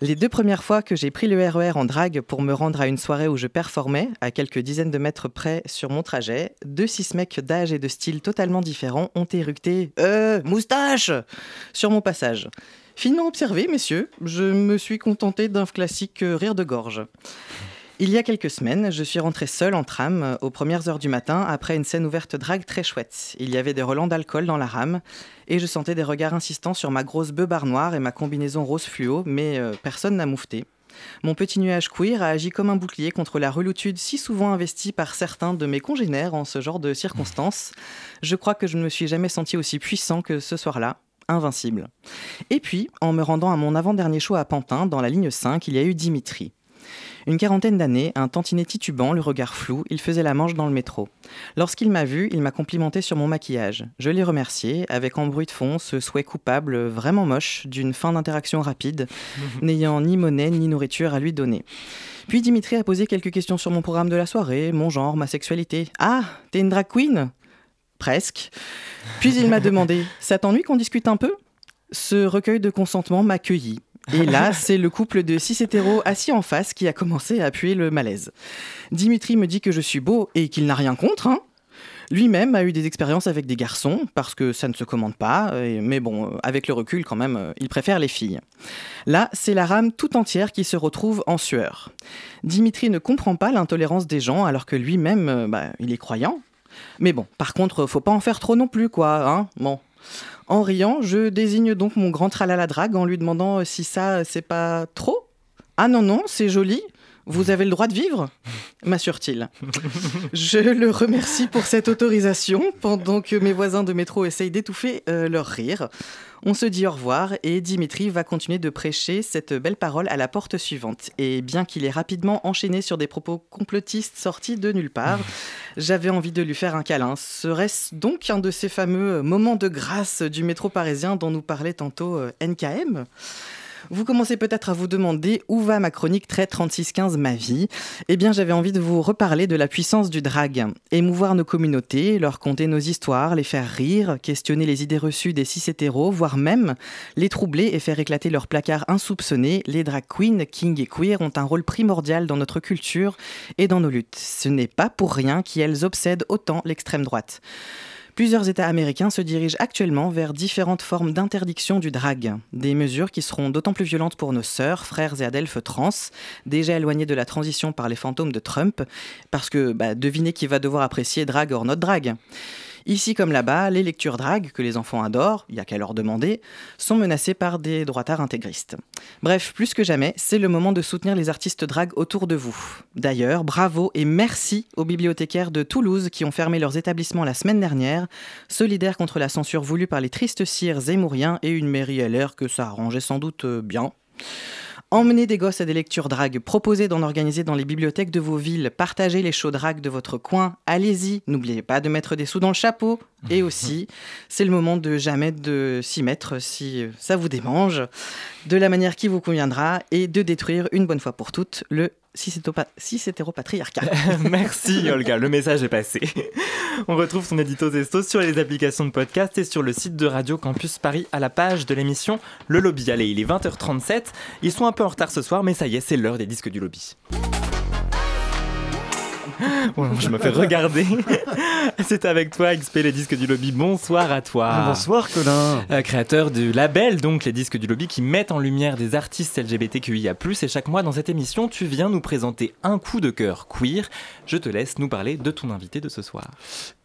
Les deux premières fois que j'ai pris le RER e en drague pour me rendre à une soirée où je performais, à quelques dizaines de mètres près sur mon trajet, deux six mecs d'âge et de style totalement différents ont éructé Euh, moustache sur mon passage. Finement observé, messieurs, je me suis contenté d'un classique rire de gorge. Il y a quelques semaines, je suis rentré seul en tram euh, aux premières heures du matin après une scène ouverte drague très chouette. Il y avait des relents d'alcool dans la rame et je sentais des regards insistants sur ma grosse barre noire et ma combinaison rose fluo, mais euh, personne n'a moufté. Mon petit nuage queer a agi comme un bouclier contre la reloutude si souvent investie par certains de mes congénères en ce genre de circonstances. Je crois que je ne me suis jamais senti aussi puissant que ce soir-là, invincible. Et puis, en me rendant à mon avant-dernier show à Pantin, dans la ligne 5, il y a eu Dimitri. Une quarantaine d'années, un tantinet titubant, le regard flou, il faisait la manche dans le métro. Lorsqu'il m'a vu, il m'a complimenté sur mon maquillage. Je l'ai remercié, avec en bruit de fond ce souhait coupable, vraiment moche, d'une fin d'interaction rapide, (laughs) n'ayant ni monnaie ni nourriture à lui donner. Puis Dimitri a posé quelques questions sur mon programme de la soirée, mon genre, ma sexualité. Ah, t'es une drag queen? Presque. Puis il m'a demandé Ça t'ennuie qu'on discute un peu? Ce recueil de consentement m'a cueilli. Et là, c'est le couple de six hétéros assis en face qui a commencé à appuyer le malaise. Dimitri me dit que je suis beau et qu'il n'a rien contre. Hein. Lui-même a eu des expériences avec des garçons, parce que ça ne se commande pas, mais bon, avec le recul quand même, il préfère les filles. Là, c'est la rame tout entière qui se retrouve en sueur. Dimitri ne comprend pas l'intolérance des gens, alors que lui-même, bah, il est croyant. Mais bon, par contre, faut pas en faire trop non plus, quoi, hein Bon. En riant, je désigne donc mon grand tralala drague en lui demandant si ça, c'est pas trop? Ah non, non, c'est joli. Vous avez le droit de vivre m'assure-t-il. Je le remercie pour cette autorisation pendant que mes voisins de métro essayent d'étouffer euh, leur rire. On se dit au revoir et Dimitri va continuer de prêcher cette belle parole à la porte suivante. Et bien qu'il ait rapidement enchaîné sur des propos complotistes sortis de nulle part, (laughs) j'avais envie de lui faire un câlin. Serait-ce donc un de ces fameux moments de grâce du métro parisien dont nous parlait tantôt euh, NKM vous commencez peut-être à vous demander où va ma chronique très 3615 ma vie. Eh bien, j'avais envie de vous reparler de la puissance du drag. Émouvoir nos communautés, leur conter nos histoires, les faire rire, questionner les idées reçues des cis hétéros, voire même les troubler et faire éclater leurs placards insoupçonnés. Les drag queens, king et queer ont un rôle primordial dans notre culture et dans nos luttes. Ce n'est pas pour rien qu'elles obsèdent autant l'extrême droite. Plusieurs États américains se dirigent actuellement vers différentes formes d'interdiction du drag. Des mesures qui seront d'autant plus violentes pour nos sœurs, frères et adelphes trans, déjà éloignés de la transition par les fantômes de Trump, parce que bah, devinez qui va devoir apprécier drag hors notre drag. Ici comme là-bas, les lectures drag, que les enfants adorent, il n'y a qu'à leur demander, sont menacées par des droitards intégristes. Bref, plus que jamais, c'est le moment de soutenir les artistes drag autour de vous. D'ailleurs, bravo et merci aux bibliothécaires de Toulouse qui ont fermé leurs établissements la semaine dernière, solidaires contre la censure voulue par les tristes cires zémouriens et une mairie LR que ça arrangeait sans doute euh, bien. Emmenez des gosses à des lectures drag, proposez d'en organiser dans les bibliothèques de vos villes, partagez les shows de votre coin, allez-y, n'oubliez pas de mettre des sous dans le chapeau. Et (laughs) aussi, c'est le moment de jamais de s'y mettre si ça vous démange, de la manière qui vous conviendra, et de détruire une bonne fois pour toutes le cis-hétéropatriarcat. (laughs) Merci Olga, le message est passé. On retrouve son édito Zesto sur les applications de podcast et sur le site de Radio Campus Paris à la page de l'émission Le Lobby. Allez, il est 20h37. Ils sont un peu en retard ce soir, mais ça y est, c'est l'heure des disques du lobby. (laughs) je me fais regarder. (laughs) C'est avec toi, XP, les disques du lobby. Bonsoir à toi. Bonsoir, Colin. Euh, créateur du label, donc les disques du lobby, qui mettent en lumière des artistes LGBTQIA. Et chaque mois, dans cette émission, tu viens nous présenter un coup de cœur queer. Je te laisse nous parler de ton invité de ce soir.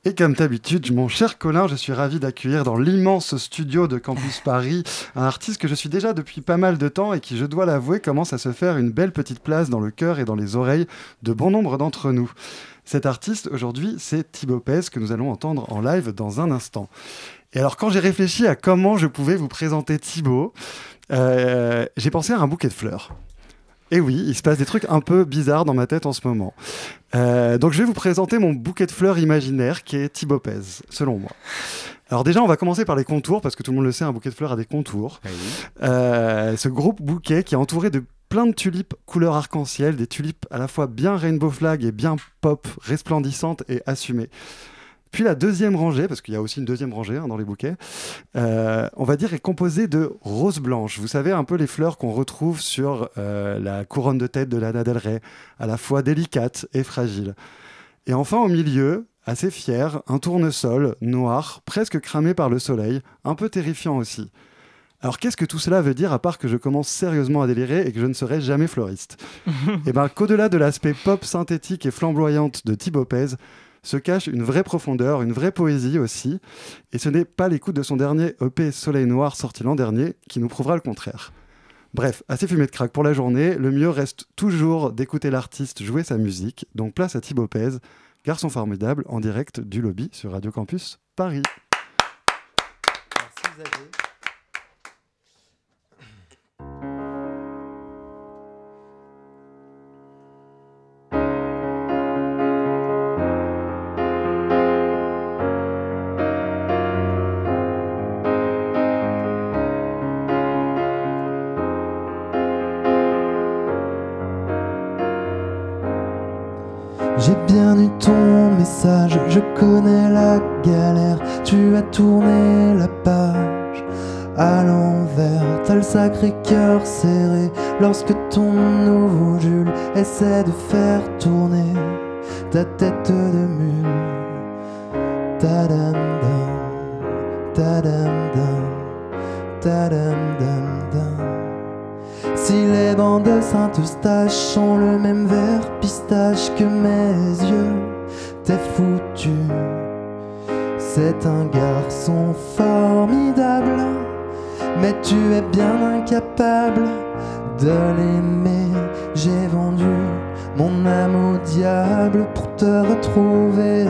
Et comme d'habitude, mon cher Colin, je suis ravi d'accueillir dans l'immense studio de Campus Paris un artiste que je suis déjà depuis pas mal de temps et qui, je dois l'avouer, commence à se faire une belle petite place dans le cœur et dans les oreilles de bon nombre d'entre nous. Cet artiste, aujourd'hui, c'est Thibaut Pez que nous allons entendre en live dans un instant. Et alors, quand j'ai réfléchi à comment je pouvais vous présenter Thibaut, euh, j'ai pensé à un bouquet de fleurs. Et oui, il se passe des trucs un peu bizarres dans ma tête en ce moment. Euh, donc je vais vous présenter mon bouquet de fleurs imaginaire qui est Thibaut Pez, selon moi. Alors déjà, on va commencer par les contours, parce que tout le monde le sait, un bouquet de fleurs a des contours. Ah euh, ce gros bouquet qui est entouré de plein de tulipes couleur arc-en-ciel, des tulipes à la fois bien rainbow flag et bien pop, resplendissantes et assumées. Puis la deuxième rangée, parce qu'il y a aussi une deuxième rangée hein, dans les bouquets, euh, on va dire est composée de roses blanches. Vous savez, un peu les fleurs qu'on retrouve sur euh, la couronne de tête de Lana Del Rey, à la fois délicate et fragile. Et enfin, au milieu, assez fier, un tournesol noir, presque cramé par le soleil, un peu terrifiant aussi. Alors qu'est-ce que tout cela veut dire à part que je commence sérieusement à délirer et que je ne serai jamais floriste Et (laughs) eh bien qu'au-delà de l'aspect pop synthétique et flamboyante de Thibaut Pez, se cache une vraie profondeur, une vraie poésie aussi. Et ce n'est pas l'écoute de son dernier EP Soleil Noir sorti l'an dernier qui nous prouvera le contraire. Bref, assez fumé de crack pour la journée, le mieux reste toujours d'écouter l'artiste jouer sa musique, donc place à Thibaut Pez, garçon formidable en direct du lobby sur Radio Campus Paris. J'ai bien eu ton message, je connais la galère. Tu as tourné la page à l'envers. T'as le sacré cœur serré lorsque ton nouveau Jules essaie de faire tourner ta tête de mule. Tadam dam, tadam dam, tadam dam dam. Si les bandes de Saint-Eustache ont le même vert pistache que mes yeux, t'es foutu. C'est un garçon formidable, mais tu es bien incapable de l'aimer. J'ai vendu mon âme au diable pour te retrouver.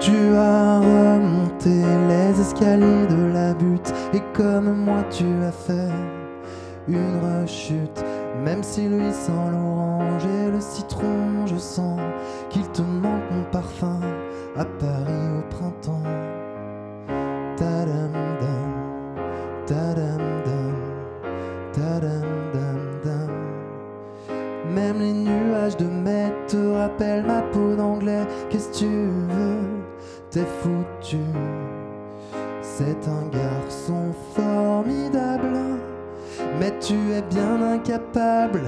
Tu as remonté les escaliers de la butte et comme moi tu as fait une rechute. Même si lui sent l'orange et le citron, je sens qu'il te manque mon parfum à Paris au printemps. Tadam dam, tadam dam, dam dam. Même les nuages de mai te rappellent ma peau d'anglais. Qu'est-ce que tu veux? T'es C'est un garçon formidable, mais tu es bien incapable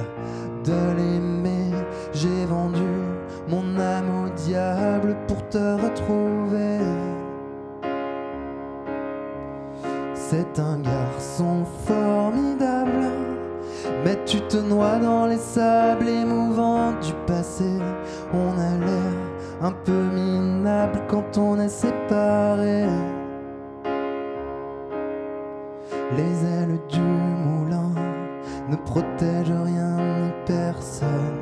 de l'aimer. J'ai vendu mon âme au diable pour te retrouver. C'est un garçon formidable, mais tu te noies dans les sables émouvants du passé. On a l'air un peu minable quand on est séparés. Les ailes du moulin ne protègent rien ni personne.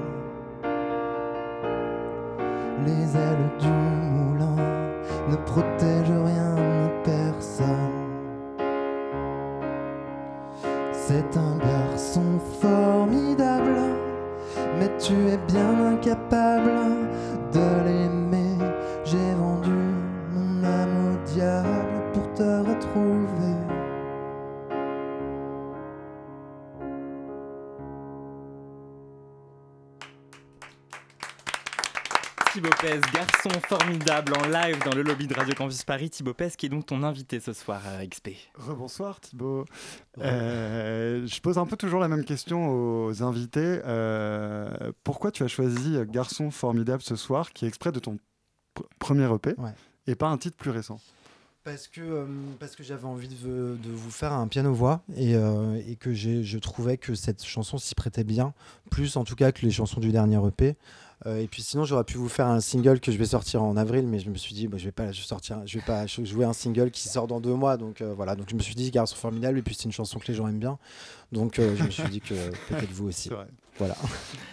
Les ailes du moulin ne protègent rien ni personne. C'est un garçon formidable, mais tu es bien incapable formidable en live dans le lobby de Radio Campus Paris. Thibaut Pez qui est donc ton invité ce soir à XP. Rebonsoir Thibaut. Euh, je pose un peu toujours la même question aux invités. Euh, pourquoi tu as choisi Garçon formidable ce soir, qui est exprès de ton pr- premier EP, Ouais. et pas un titre plus récent? Parce que, euh, parce que j'avais envie de, de vous faire un piano-voix et, euh, et que je trouvais que cette chanson s'y prêtait bien, plus en tout cas que les chansons du dernier EP. Euh, et puis sinon, j'aurais pu vous faire un single que je vais sortir en avril, mais je me suis dit, bah, je vais pas je sortir, je vais pas jouer un single qui sort dans deux mois, donc euh, voilà. Donc je me suis dit, Garçon formidable, et puis c'est une chanson que les gens aiment bien, donc euh, je me suis dit que (laughs) peut-être vous aussi. Voilà.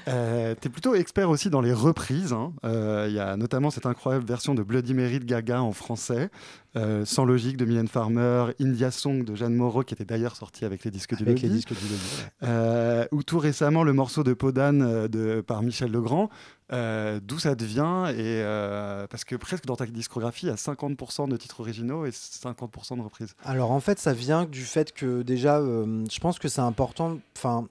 Euh, tu es plutôt expert aussi dans les reprises. hein. Euh, Il y a notamment cette incroyable version de Bloody Mary de Gaga en français, euh, Sans logique de Mylène Farmer, India Song de Jeanne Moreau, qui était d'ailleurs sorti avec les disques du Avec les Lobby. disques du Lobby, ou tout récemment le morceau de Podane de, par Michel Legrand. Euh, D'où ça devient et euh, parce que presque dans ta discographie, il y a 50% de titres originaux et 50% de reprises. Alors en fait, ça vient du fait que déjà, euh, je pense que c'est important. Enfin,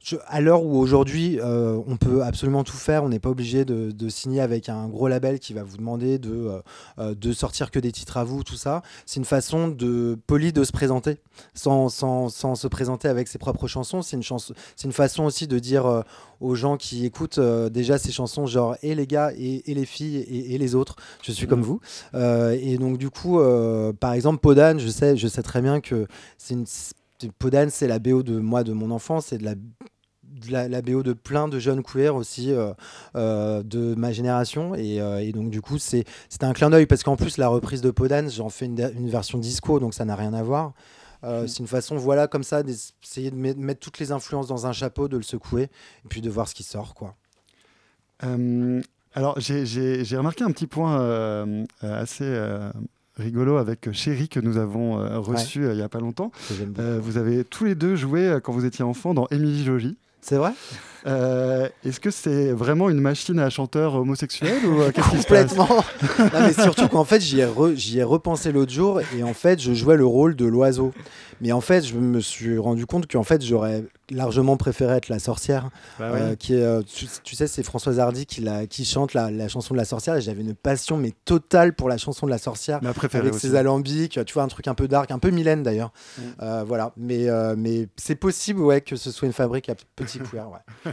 je- à l'heure où aujourd'hui, euh, on peut absolument tout faire, on n'est pas obligé de, de signer avec un gros label qui va vous demander de, euh, euh, de sortir que des titres à vous, tout ça. C'est une façon de poli de se présenter, sans, sans, sans se présenter avec ses propres chansons. C'est une, chanson, c'est une façon aussi de dire euh, aux gens qui écoutent déjà ces chansons, genre et les gars et, et les filles et, et les autres, je suis comme vous. Euh, et donc du coup, par exemple, Podane, je sais, je sais très bien que c'est une Podane, c'est la BO de moi de mon enfance, c'est de la de la, la BO de plein de jeunes queers aussi euh, euh, de ma génération. Et, euh, et donc du coup c'est un clin d'œil parce qu'en plus la reprise de Podane j'en fais une, une version disco donc ça n'a rien à voir. Euh, c'est une façon voilà comme ça d'essayer de met- mettre toutes les influences dans un chapeau de le secouer et puis de voir ce qui sort quoi. Alors, j'ai- remarqué un petit point assez rigolo avec Chéri que nous avons euh, reçu euh, il n'y a pas longtemps. Euh, vous avez tous les deux joué euh, quand vous étiez enfant dans Émilie Jolie. C'est vrai? Euh, Est-ce que c'est vraiment une machine à chanteur homosexuel ou euh, (laughs) Complètement. (laughs) Non, mais surtout qu'en fait, j'y ai, re- j'y ai repensé l'autre jour et en fait, je jouais le rôle de l'oiseau. Mais en fait, je me suis rendu compte qu'en fait, j'aurais largement préféré être la sorcière. Bah euh, qui est, tu, tu sais, c'est Françoise Hardy qui, la, qui chante la, la chanson de la sorcière et j'avais une passion mais totale pour la chanson de la sorcière. Ma préférée avec aussi. ses alambics, tu vois, un truc un peu dark, un peu Mylène d'ailleurs. Mm. Voilà. Mais, mais c'est possible, ouais, que ce soit une fabrique à petits (laughs) couverts, ouais.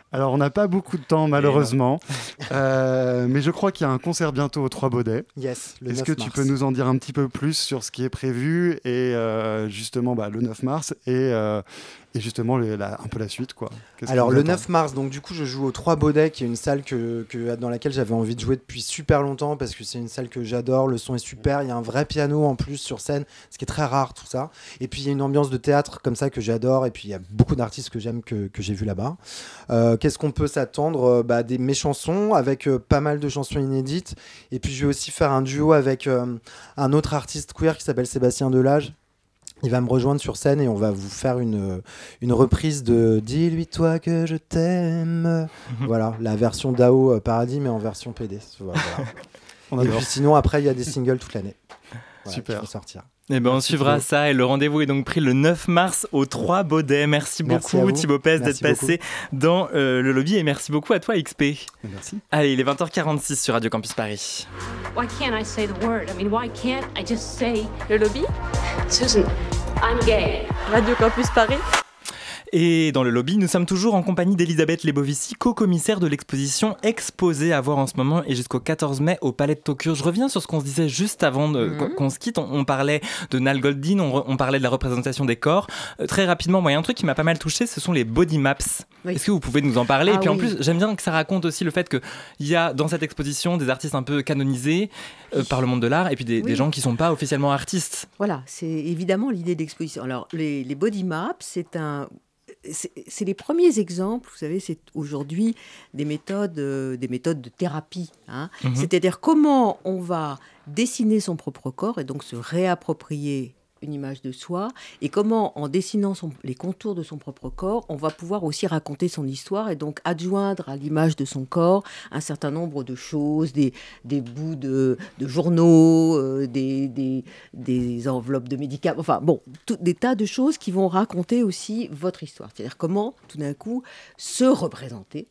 Alors, on n'a pas beaucoup de temps, malheureusement. (laughs) Euh, mais je crois qu'il y a un concert bientôt aux Trois Baudets. Yes, le Est-ce 9 que tu peux nous en dire un petit peu plus sur ce qui est prévu et euh, justement bah, le 9 mars et, euh, et justement le- la- un peu la suite quoi Qu'est-ce Alors le attend 9 mars, donc du coup je joue au 3 Baudets, qui est une salle que, que- dans laquelle j'avais envie de jouer depuis super longtemps parce que c'est une salle que j'adore, le son est super, il y a un vrai piano en plus sur scène, ce qui est très rare tout ça. Et puis il y a une ambiance de théâtre comme ça que j'adore et puis il y a beaucoup d'artistes que j'aime que, que j'ai vu là-bas. Qu'est-ce qu'on peut s'attendre Euh, bah, Des mes chansons avec euh, pas mal de chansons inédites et puis je vais aussi faire un duo avec euh, un autre artiste queer qui s'appelle Sébastien Delage. Il va me rejoindre sur scène et on va vous faire une, une reprise de Dis-lui toi que je t'aime. (laughs) voilà, la version DAO Paradis, mais en version PD. Voilà, (laughs) et puis sinon, après, il y a des singles toute l'année. Voilà, Super. qui vont sortir. Eh ben, on Merci suivra beaucoup. ça et le rendez-vous est donc pris le 9 mars au 3 Baudets. Merci, beaucoup. Thibaut Pez d'être passé dans euh, le lobby et merci beaucoup à toi XP. Merci. Allez, il est 20h46 sur Radio Campus Paris. Why can't I say the word? I mean, why can't I just say, Le lobby? Susan, I'm gay? Radio Campus Paris Et dans le lobby, nous sommes toujours en compagnie d'Elisabeth Lebovici, co-commissaire de l'exposition exposée à voir en ce moment et jusqu'au 14 mai au Palais de Tokyo. Je reviens sur ce qu'on se disait juste avant Mhm. qu'on se quitte. On, on parlait de Nal Goldin, on, parlait de la représentation des corps. Euh, très rapidement, moi, il y a un truc qui m'a pas mal touché, ce sont les body maps. Oui. Est-ce que vous pouvez nous en parler? Ah Et puis en plus, j'aime bien que ça raconte aussi le fait qu'il y a dans cette exposition des artistes un peu canonisés euh, par le monde de l'art et puis des, gens qui sont pas officiellement artistes. Voilà, c'est évidemment l'idée d'exposition. Alors, les, les body maps, c'est un. C'est les premiers exemples, vous savez, c'est aujourd'hui des méthodes, euh, des méthodes de thérapie. hein. Mhm. C'est-à-dire comment on va dessiner son propre corps et donc se réapproprier une image de soi et comment en dessinant son- les contours de son propre corps, on va pouvoir aussi raconter son histoire et donc adjoindre à l'image de son corps un certain nombre de choses, des, des bouts de, de journaux, euh, des, des, des enveloppes de médicaments, enfin bon, tout- des tas de choses qui vont raconter aussi votre histoire. C'est-à-dire comment tout d'un coup se représenter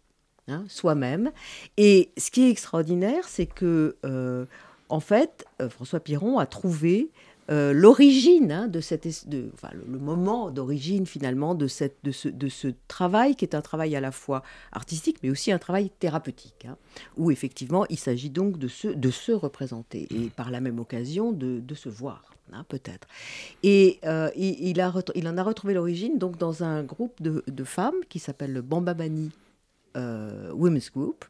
hein, soi-même. Et ce qui est extraordinaire, c'est que euh, en fait, euh, François Piron a trouvé euh, l'origine hein, de cette, de, enfin, le, moment d'origine finalement de, cette, de, ce, de ce travail qui est un travail à la fois artistique mais aussi un travail thérapeutique, hein, où effectivement il s'agit donc de se, de se représenter et par la même occasion de, de se voir. hein, peut-être. Et euh, il, a il en a retrouvé l'origine donc dans un groupe de, de femmes qui s'appelle le Bambabani euh, Women's Group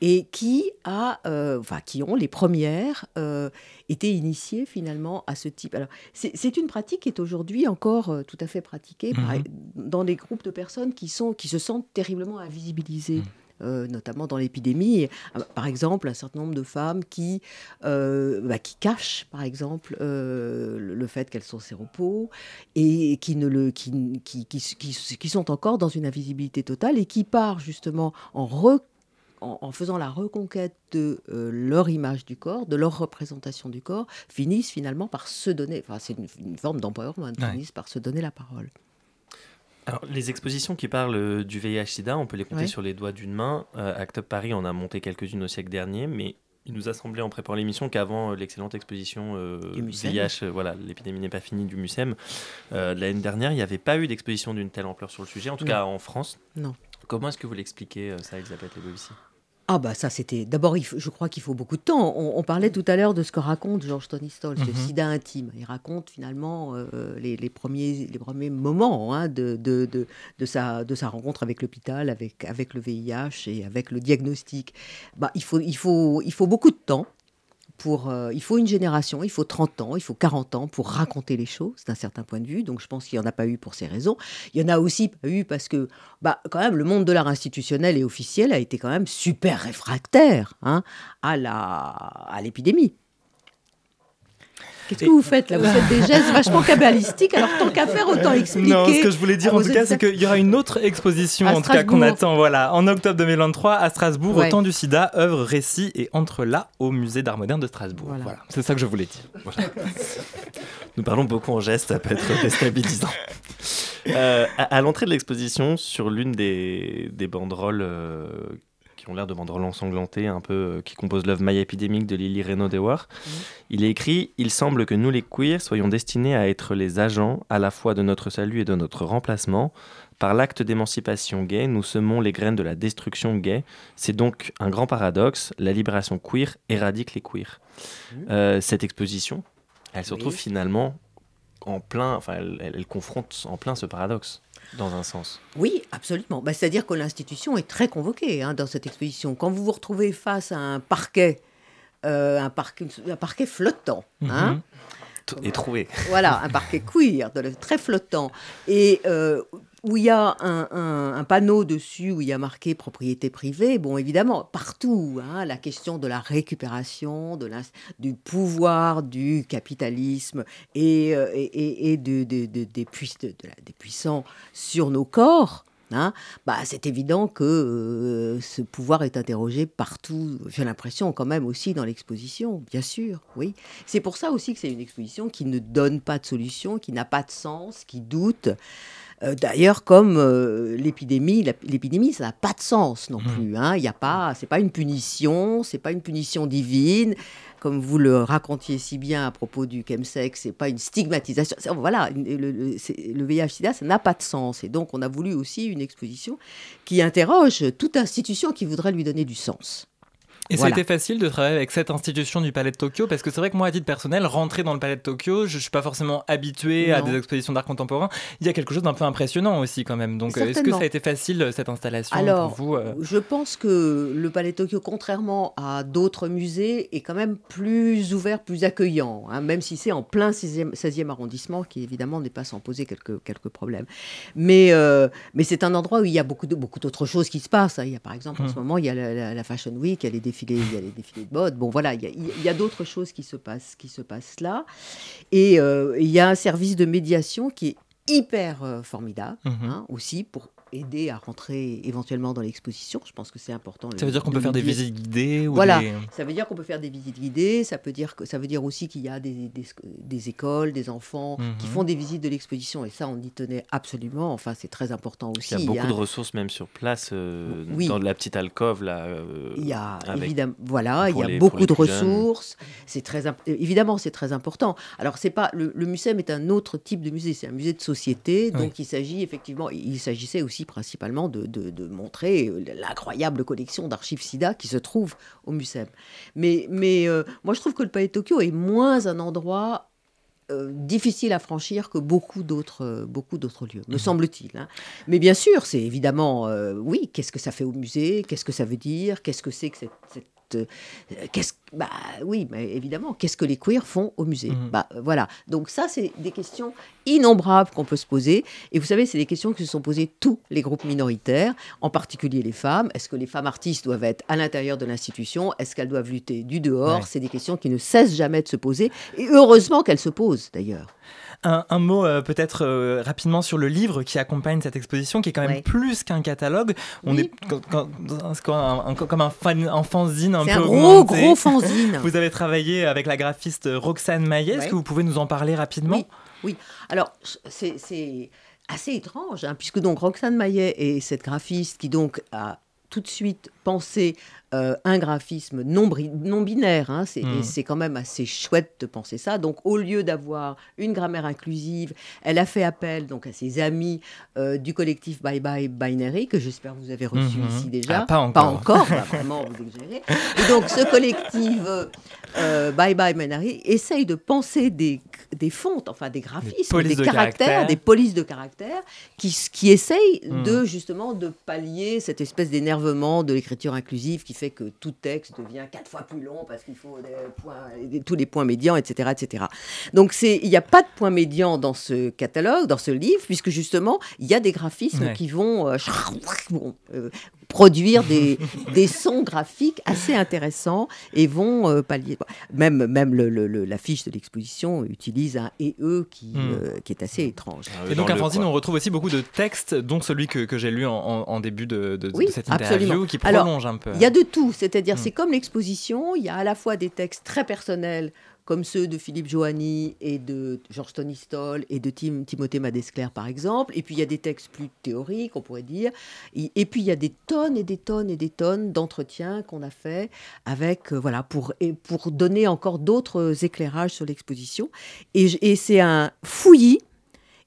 et qui a, euh, enfin, qui ont les premières euh, été initiées finalement à ce type. Alors, c'est une pratique qui est aujourd'hui encore euh, tout à fait pratiquée par- Mhm. dans des groupes de personnes qui sont, qui se sentent terriblement invisibilisées. euh, notamment dans l'épidémie. Et, euh, Par exemple, un certain nombre de femmes qui, euh, bah, qui cachent, par exemple, euh, le, fait qu'elles sont séropos et qui, ne le, qui, qui, qui, qui- sont encore dans une invisibilité totale et qui partent justement en re- en, en faisant la reconquête de euh, leur image du corps, de leur représentation du corps, finissent finalement par se donner, enfin c'est une, une forme d'empowerment, Ouais. finissent par se donner la parole. Alors, les expositions qui parlent euh, du VIH-Sida, on peut les compter Ouais. sur les doigts d'une main. Euh, Act Up Paris en a monté quelques-unes au siècle dernier, mais il nous a semblé en préparant l'émission qu'avant euh, l'excellente exposition euh. VIH, euh, voilà, l'épidémie n'est pas finie du MUSEM, euh, de l'année dernière, il n'y avait pas eu d'exposition d'une telle ampleur sur le sujet, en tout Non. cas en France. Non. Comment est-ce que vous l'expliquez euh, ça, Elisabeth Lebovici Ah bah ça c'était d'abord je crois qu'il faut beaucoup de temps. On, on parlait tout à l'heure de ce que raconte Georges Tony Stolz, le Mhm. sida intime. Il raconte finalement euh, les, les premiers les premiers moments hein, de, de, de, de sa de sa rencontre avec l'hôpital, avec avec le VIH et avec le diagnostic. Bah il faut il faut il faut beaucoup de temps. Euh, il faut une génération, il faut 30 ans, il faut 40 ans pour raconter les choses d'un certain point de vue. Donc je pense qu'il n'y en a pas eu pour ces raisons. Il y en a aussi pas eu parce que, bah, quand même, le monde de l'art institutionnel et officiel a été quand même super réfractaire hein, à l'épidémie. Qu'est-ce que vous faites là Vous faites des gestes vachement cabalistiques, alors tant qu'à faire, autant expliquer. Non, ce que je voulais dire en tout cas, c'est qu'il y aura une autre exposition, en tout cas qu'on attend, voilà, en octobre 2023 à Strasbourg, Ouais. au temps du sida, œuvre, récit et entre là au musée d'art moderne de Strasbourg. Voilà, c'est ça que je voulais dire. Voilà. (laughs) Nous parlons beaucoup en gestes, ça peut être déstabilisant. Euh, à à l'entrée de l'exposition, sur l'une des, des banderoles euh, qui ont l'air de banderoles ensanglantées, un peu euh, qui composent l'œuvre Maille épidémique de Lily Reynaud Dewar, il est écrit Il semble que nous, les queers, soyons destinés à être les agents à la fois de notre salut et de notre remplacement. Par l'acte d'émancipation gay, nous semons les graines de la destruction gay. C'est donc un grand paradoxe. La libération queer éradique les queers. Euh, cette exposition, elle se retrouve finalement en plein, enfin, elle, elle- elle confronte en plein ce paradoxe, dans un sens. Oui, absolument. Bah, C'est-à-dire que l'institution est très convoquée hein, dans cette exposition. Quand vous vous retrouvez face à un parquet, euh, un, parquet un parquet flottant, hein, Et trouvé. voilà, un parquet queer, de- très flottant, et euh, où il y a un, panneau dessus où il y a marqué propriété privée, bon, évidemment, partout, hein, la question de la récupération, de du pouvoir du capitalisme et, euh, et, et- de- des puissants sur nos corps. hein, bah, c'est évident que euh, ce pouvoir est interrogé partout. J'ai l'impression quand même aussi dans l'exposition, bien sûr, oui. C'est pour ça aussi que c'est une exposition qui ne donne pas de solution, qui n'a pas de sens, qui doute. Euh, D'ailleurs, comme euh, l'épidémie, l'épidémie, ça n'a pas de sens non plus. Hein. Il y a pas, c'est pas une punition, c'est pas une punition divine, comme vous le racontiez si bien à propos du chemsex, c'est pas une stigmatisation. Voilà, le, le VIH/SIDA, ça n'a pas de sens. Et donc, on a voulu aussi une exposition qui interroge toute institution qui voudrait lui donner du sens. Et Voilà. c'était facile de travailler avec cette institution du Palais de Tokyo parce que c'est vrai que moi, à titre personnel, rentrer dans le Palais de Tokyo, je, ne suis pas forcément habitué à des expositions d'art contemporain. Il y a quelque chose d'un peu impressionnant aussi quand même. Donc, euh, est-ce que ça a été facile euh, cette installation Alors, pour vous euh je pense que le Palais de Tokyo, contrairement à d'autres musées, est quand même plus ouvert, plus accueillant, hein, même si c'est en plein 16e, 16e arrondissement, qui évidemment n'est pas sans poser quelques, quelques problèmes. Mais, euh, mais c'est un endroit où il y a beaucoup d'autres choses qui se passent. hein. Il y a par exemple, en Mm. ce moment, il y a la, la- la Fashion Week, il y a les défilés, il y a les défilés de mode. Bon, voilà, il y a, il y a d'autres choses qui se passent, qui se passent là. Et euh, il y a un service de médiation qui est hyper euh, formidable Mhm. hein, aussi pour aider à rentrer éventuellement dans l'exposition. Je pense que c'est important. Ça veut dire qu'on peut faire des visites guidées ou Voilà, des- ça veut dire qu'on peut faire des visites guidées, ça, peut dire que, ça veut dire aussi qu'il y a des, des, des écoles, des enfants qui Mhm. font des visites de l'exposition et ça on y tenait absolument, enfin c'est très important aussi. Il y a beaucoup hein. de ressources même sur place, euh, Oui. dans la petite alcôve là. euh, Il y a avec- évidemment, voilà, il y a les- beaucoup de ressources. C'est très imp- évidemment, c'est très important. Alors c'est pas le, le muséum est un autre type de musée, c'est un musée de société. Oui. Donc il s'agit effectivement, il s'agissait aussi principalement de, de- de montrer euh, l'incroyable collection d'archives SIDA qui se trouve au muséum. Mais mais euh, moi je trouve que le Palais de Tokyo est moins un endroit euh, difficile à franchir que beaucoup d'autres euh, beaucoup d'autres lieux, me semble-t-il. hein. Mais bien sûr, c'est évidemment euh, oui. Qu'est-ce que ça fait au musée Qu'est-ce que ça veut dire Qu'est-ce que c'est que cette, cette, euh, qu'est-ce bah oui, mais évidemment, qu'est-ce que les queers font au musée Mhm. Bah euh, voilà. Donc ça, c'est des questions innombrables qu'on peut se poser. Et vous savez, c'est des questions que se sont posées tous les groupes minoritaires, en particulier les femmes. Est-ce que les femmes artistes doivent être à l'intérieur de l'institution? Est-ce qu'elles doivent lutter du dehors? Ouais. C'est des questions qui ne cessent jamais de se poser. Et heureusement qu'elles se posent d'ailleurs. Un, un mot euh, peut-être euh, rapidement sur le livre qui accompagne cette exposition, qui est quand même Ouais. plus qu'un catalogue. On Oui. est quand- quand- un- comme un, fan, un fanzine un peu un gros, augmenté. gros fanzine. (laughs) Vous avez travaillé avec la graphiste Roxane Maillet. Est-ce que vous pouvez nous en parler rapidement? Oui, oui. Alors, c'est c'est assez étrange, hein, puisque donc Roxane Maillet est cette graphiste qui donc a tout de suite pensé euh, un graphisme non, binaire. hein, c'est Mm. c'est quand même assez chouette de penser ça. Donc, au lieu d'avoir une grammaire inclusive, elle a fait appel donc à ses amis euh, du collectif Bye Bye Binary, que j'espère vous avez reçu Mhm. ici déjà. Ah, pas encore. encore, bah, vraiment, vous exagérez. Et donc, ce collectif euh, euh, Bye Bye Binary essaye de penser des des fontes, enfin des graphismes, des de caractères, des polices de caractères qui, qui essayent Hmm. de justement de pallier cette espèce d'énervement de l'écriture inclusive qui fait que tout texte devient quatre fois plus long parce qu'il faut des points, des- tous les points médians, etc., etc. Donc c'est, il n'y a pas de point médian dans ce catalogue, dans ce livre, puisque justement il y a des graphismes Ouais. qui vont euh, (laughs) bon, euh, produire des, (laughs) des sons graphiques assez intéressants et vont euh, pallier. Même, même le- le- le- l'affiche de l'exposition utilise un et eux qui, Hmm. euh, qui est assez étrange. Ah Et donc, à Francine, on retrouve aussi beaucoup de textes, dont celui que, que j'ai lu en, en- en début de, de- de Oui, cette interview, absolument. qui Alors, prolonge un peu. Il y a de tout, c'est-à-dire Hmm. c'est comme l'exposition, il y a à la fois des textes très personnels comme ceux de Philippe Joanny et de Georges Tony Stoll et de Tim- Timothée Madescler par exemple, et puis il y a des textes plus théoriques, on pourrait dire, et, et puis il y a des tonnes et des tonnes et des tonnes d'entretiens qu'on a fait avec, euh, voilà, pour, et pour donner encore d'autres éclairages sur l'exposition, et c'est un fouillis,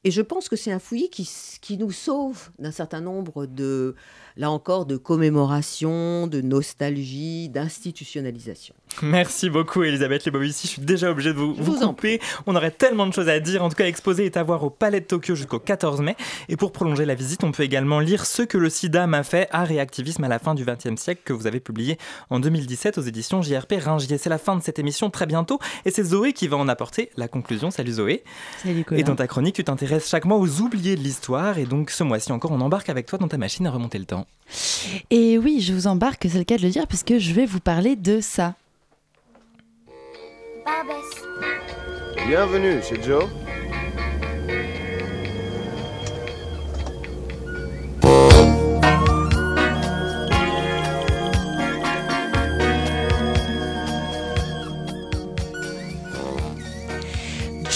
et je pense que c'est un fouillis qui, qui nous sauve d'un certain nombre de, là encore, de commémorations, de nostalgie, d'institutionnalisation. Merci beaucoup Elisabeth Lebovici, je suis déjà obligé de vous, vous vous en couper. On aurait tellement de choses à dire. En tout cas, l'exposé est à voir au Palais de Tokyo jusqu'au 14 mai. Et pour prolonger la visite, on peut également lire Ce que le sida m'a fait, art et activisme à la fin du XXe siècle, que vous avez publié en 2017 aux éditions JRP Ringier. C'est la fin de cette émission très bientôt. Et c'est Zoé qui va en apporter la conclusion. Salut Zoé. Salut Colin. Et dans ta chronique, tu t'intéresses chaque mois aux oubliés de l'histoire. Et donc ce mois-ci encore, on embarque avec toi dans ta machine à remonter le temps. Et oui, je vous embarque, c'est le cas de le dire, puisque je vais vous parler de ça. Bienvenue chez Joe.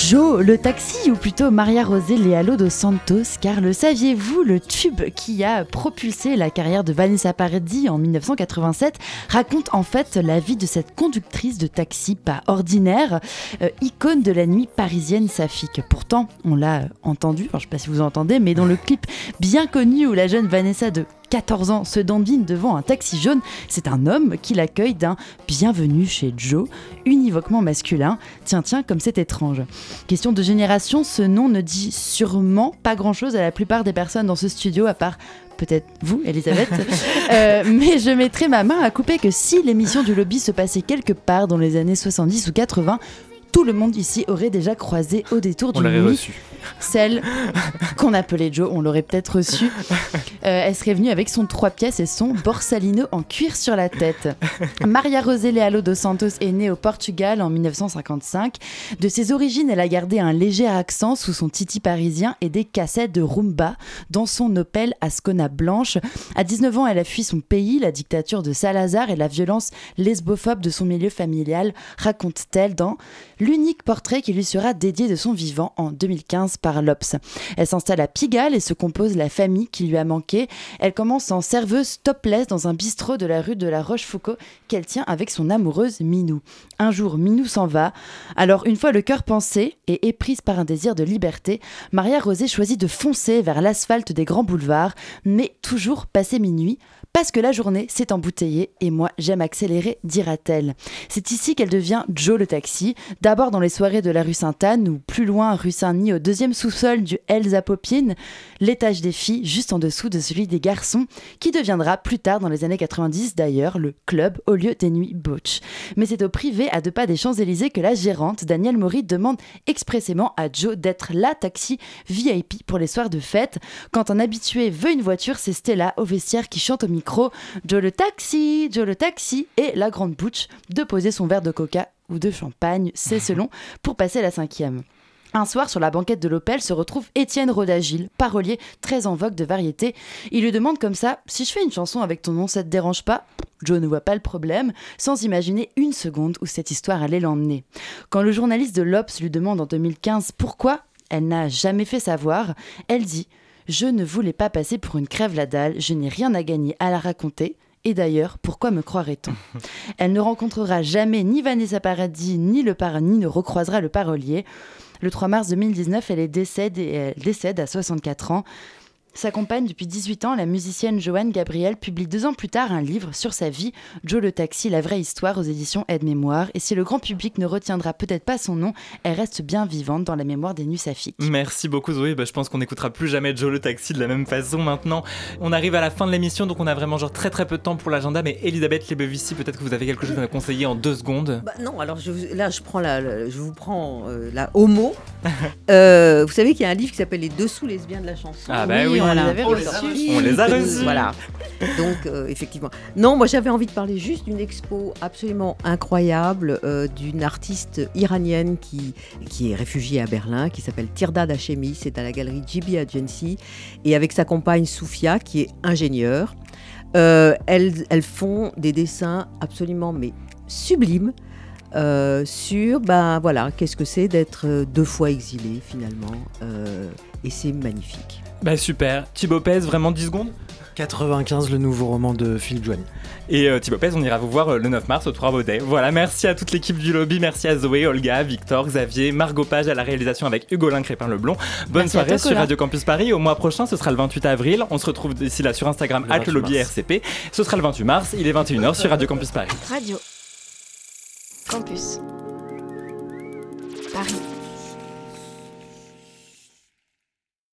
Joe, le taxi, ou plutôt Maria Rosé Lealo dos Santos, car le saviez-vous, le tube qui a propulsé la carrière de Vanessa Paradis en 1987 raconte en fait la vie de cette conductrice de taxi pas ordinaire, euh, icône de la nuit parisienne saphique. Pourtant, on l'a entendu, je ne sais pas si vous entendez, mais dans le clip bien connu où la jeune Vanessa de 14 ans se dandine devant un taxi jaune, c'est un homme qui l'accueille d'un bienvenue chez Joe, univoquement masculin. Tiens, tiens, comme c'est étrange. Question de génération, ce nom ne dit sûrement pas grand-chose à la plupart des personnes dans ce studio, à part peut-être vous, Elisabeth. (laughs) Euh, mais je mettrai ma main à couper que si l'émission du lobby se passait quelque part dans les années 70 ou 80, tout le monde ici aurait déjà croisé au détour On d'une l'aurait nuit reçu. celle qu'on appelait Joe, on l'aurait peut-être reçue. (laughs) Euh, elle serait venue avec son trois pièces et son borsalino en cuir sur la tête. Maria Rosé Lealo dos Santos est née au Portugal en 1955. De ses origines, elle a gardé un léger accent sous son titi parisien et des cassettes de rumba dans son Opel Ascona blanche. À 19 ans, elle a fui son pays, la dictature de Salazar et la violence lesbophobe de son milieu familial, raconte-t-elle dans l'unique portrait qui lui sera dédié de son vivant en 2015 par l'Obs. Elle s'installe à Pigalle et se compose la famille qui lui a manqué. Elle commence en serveuse topless dans un bistrot de la rue de la Rochefoucauld qu'elle tient avec son amoureuse Minou. Un jour, Minou s'en va. Alors, une fois le cœur pensé et éprise par un désir de liberté, Maria Rosé choisit de foncer vers l'asphalte des grands boulevards, mais toujours passé minuit, parce que la journée s'est embouteillée et moi j'aime accélérer, dira-t-elle. C'est ici qu'elle devient Joe le taxi, d'abord dans les soirées de la rue Sainte-Anne ou plus loin rue Saint-Denis au deuxième sous-sol du Elsa Popine, l'étage des filles juste en dessous de celui des garçons, qui deviendra plus tard dans les années 90 d'ailleurs le club au lieu des nuits butch. Mais c'est au privé à deux pas des Champs-Élysées que la gérante Danielle Maury demande expressément à Joe d'être la taxi VIP pour les soirs de fête. Quand un habitué veut une voiture, c'est Stella au vestiaire qui chante au micro Joe le taxi, Joe le taxi et la grande butch de poser son verre de coca ou de champagne, c'est (laughs) selon, pour passer la cinquième. Un soir, sur la banquette de l'Opel, se retrouve Étienne Rodagil, parolier très en vogue de variété. Il lui demande comme ça Si je fais une chanson avec ton nom, ça te dérange pas? Joe ne voit pas le problème, sans imaginer une seconde où cette histoire allait l'emmener. Quand le journaliste de l'Obs lui demande en 2015 pourquoi elle n'a jamais fait savoir, elle dit Je ne voulais pas passer pour une crève la dalle, je n'ai rien à gagner à la raconter. Et d'ailleurs, pourquoi me croirait-on? (laughs) Elle ne rencontrera jamais ni Vanessa Paradis, ni le par ni ne recroisera le parolier. Le 3 mars 2019, elle, est décède et elle décède à 64 ans. Sa compagne depuis 18 ans, la musicienne Joanne Gabriel, publie deux ans plus tard un livre sur sa vie, Joe le Taxi, la vraie histoire aux éditions Aide-Mémoire. Et si le grand public ne retiendra peut-être pas son nom, elle reste bien vivante dans la mémoire des Nusafiques. Merci beaucoup Zoé, bah, je pense qu'on n'écoutera plus jamais Joe le Taxi de la même façon maintenant. On arrive à la fin de l'émission, donc on a vraiment genre très très peu de temps pour l'agenda, mais Elisabeth Lebevici, peut-être que vous avez quelque chose à me conseiller en deux secondes. Bah, non, alors je, là je, prends la, la- je vous prends euh, la homo. (laughs) Euh, vous savez qu'il y a un livre qui s'appelle Les dessous lesbiens de la chanson. Ah bah oui, on voilà. les avait On reçus. les a On les a reçus. Voilà. Donc, euh, effectivement. Non, moi, j'avais envie de parler juste d'une expo absolument incroyable euh, d'une artiste iranienne qui, qui est réfugiée à Berlin, qui s'appelle Tirda Hachemi. C'est à la galerie GB Agency. Et avec sa compagne Soufia, qui est ingénieure. Euh, elles, elles font des dessins absolument mais sublimes euh, sur ben voilà qu'est-ce que c'est d'être deux fois exilé finalement Euh, et c'est magnifique. Bah super. Thibaut Pez, vraiment 10 secondes 95, le nouveau roman de Philippe Joigny. Et euh, Thibaut Pez, on ira vous voir euh, le 9 mars au 3 Baudet. Voilà, merci à toute l'équipe du lobby, merci à Zoé, Olga, Victor, Xavier, Margot Page à la réalisation avec Hugolin Crépin-Leblond. Bonne Merci soirée toi, sur Colin. Radio Campus Paris. Au mois prochain, ce sera le 28 avril. On se retrouve d'ici là sur Instagram, Le at le 28 lobby mars. RCP. Ce sera le 28 mars, il est 21h sur Radio Campus Paris. Radio. Campus. Paris.